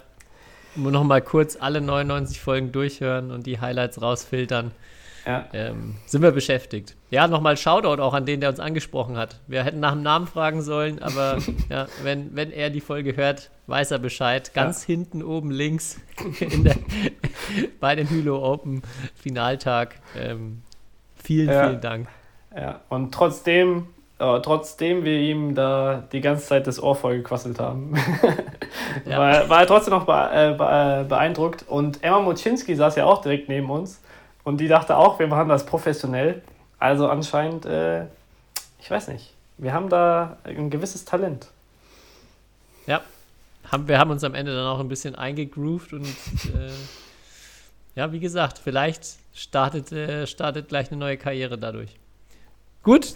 Nur nochmal kurz alle 99 Folgen durchhören und die Highlights rausfiltern ja. ähm, sind wir beschäftigt. Ja, nochmal Shoutout auch an den, der uns angesprochen hat. Wir hätten nach dem Namen fragen sollen, aber ja, wenn, wenn er die Folge hört, weiß er Bescheid. Ganz ja. hinten oben links der, bei dem Hülo Open Finaltag. Ähm, vielen, ja. vielen Dank. Ja, und trotzdem, äh, trotzdem wir ihm da die ganze Zeit das Ohr vollgequasselt haben, war, war, er trotzdem noch äh, äh, beeindruckt. Und Emma Moczynski saß ja auch direkt neben uns. Und die dachte auch, wir machen das professionell. Also anscheinend, äh, ich weiß nicht, wir haben da ein gewisses Talent. Ja, haben, wir haben uns am Ende dann auch ein bisschen eingegroovt und äh, ja, wie gesagt, vielleicht startet, äh, startet gleich eine neue Karriere dadurch. Gut,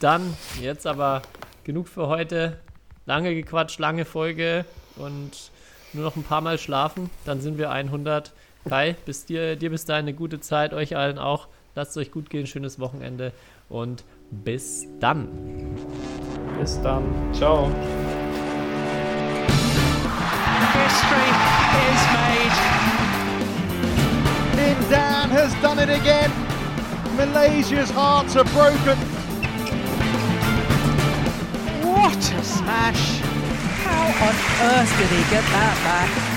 dann jetzt aber genug für heute. Lange gequatscht, lange Folge und nur noch ein paar Mal schlafen. Dann sind wir 100. Kai, bis dir, dir bis dahin eine gute Zeit, euch allen auch. Lasst es euch gut gehen, schönes Wochenende und bis dann. Bis dann. Ciao. History is made. Lindan has done it again. Malaysia's hearts are broken. What a smash! How on earth did he get that back?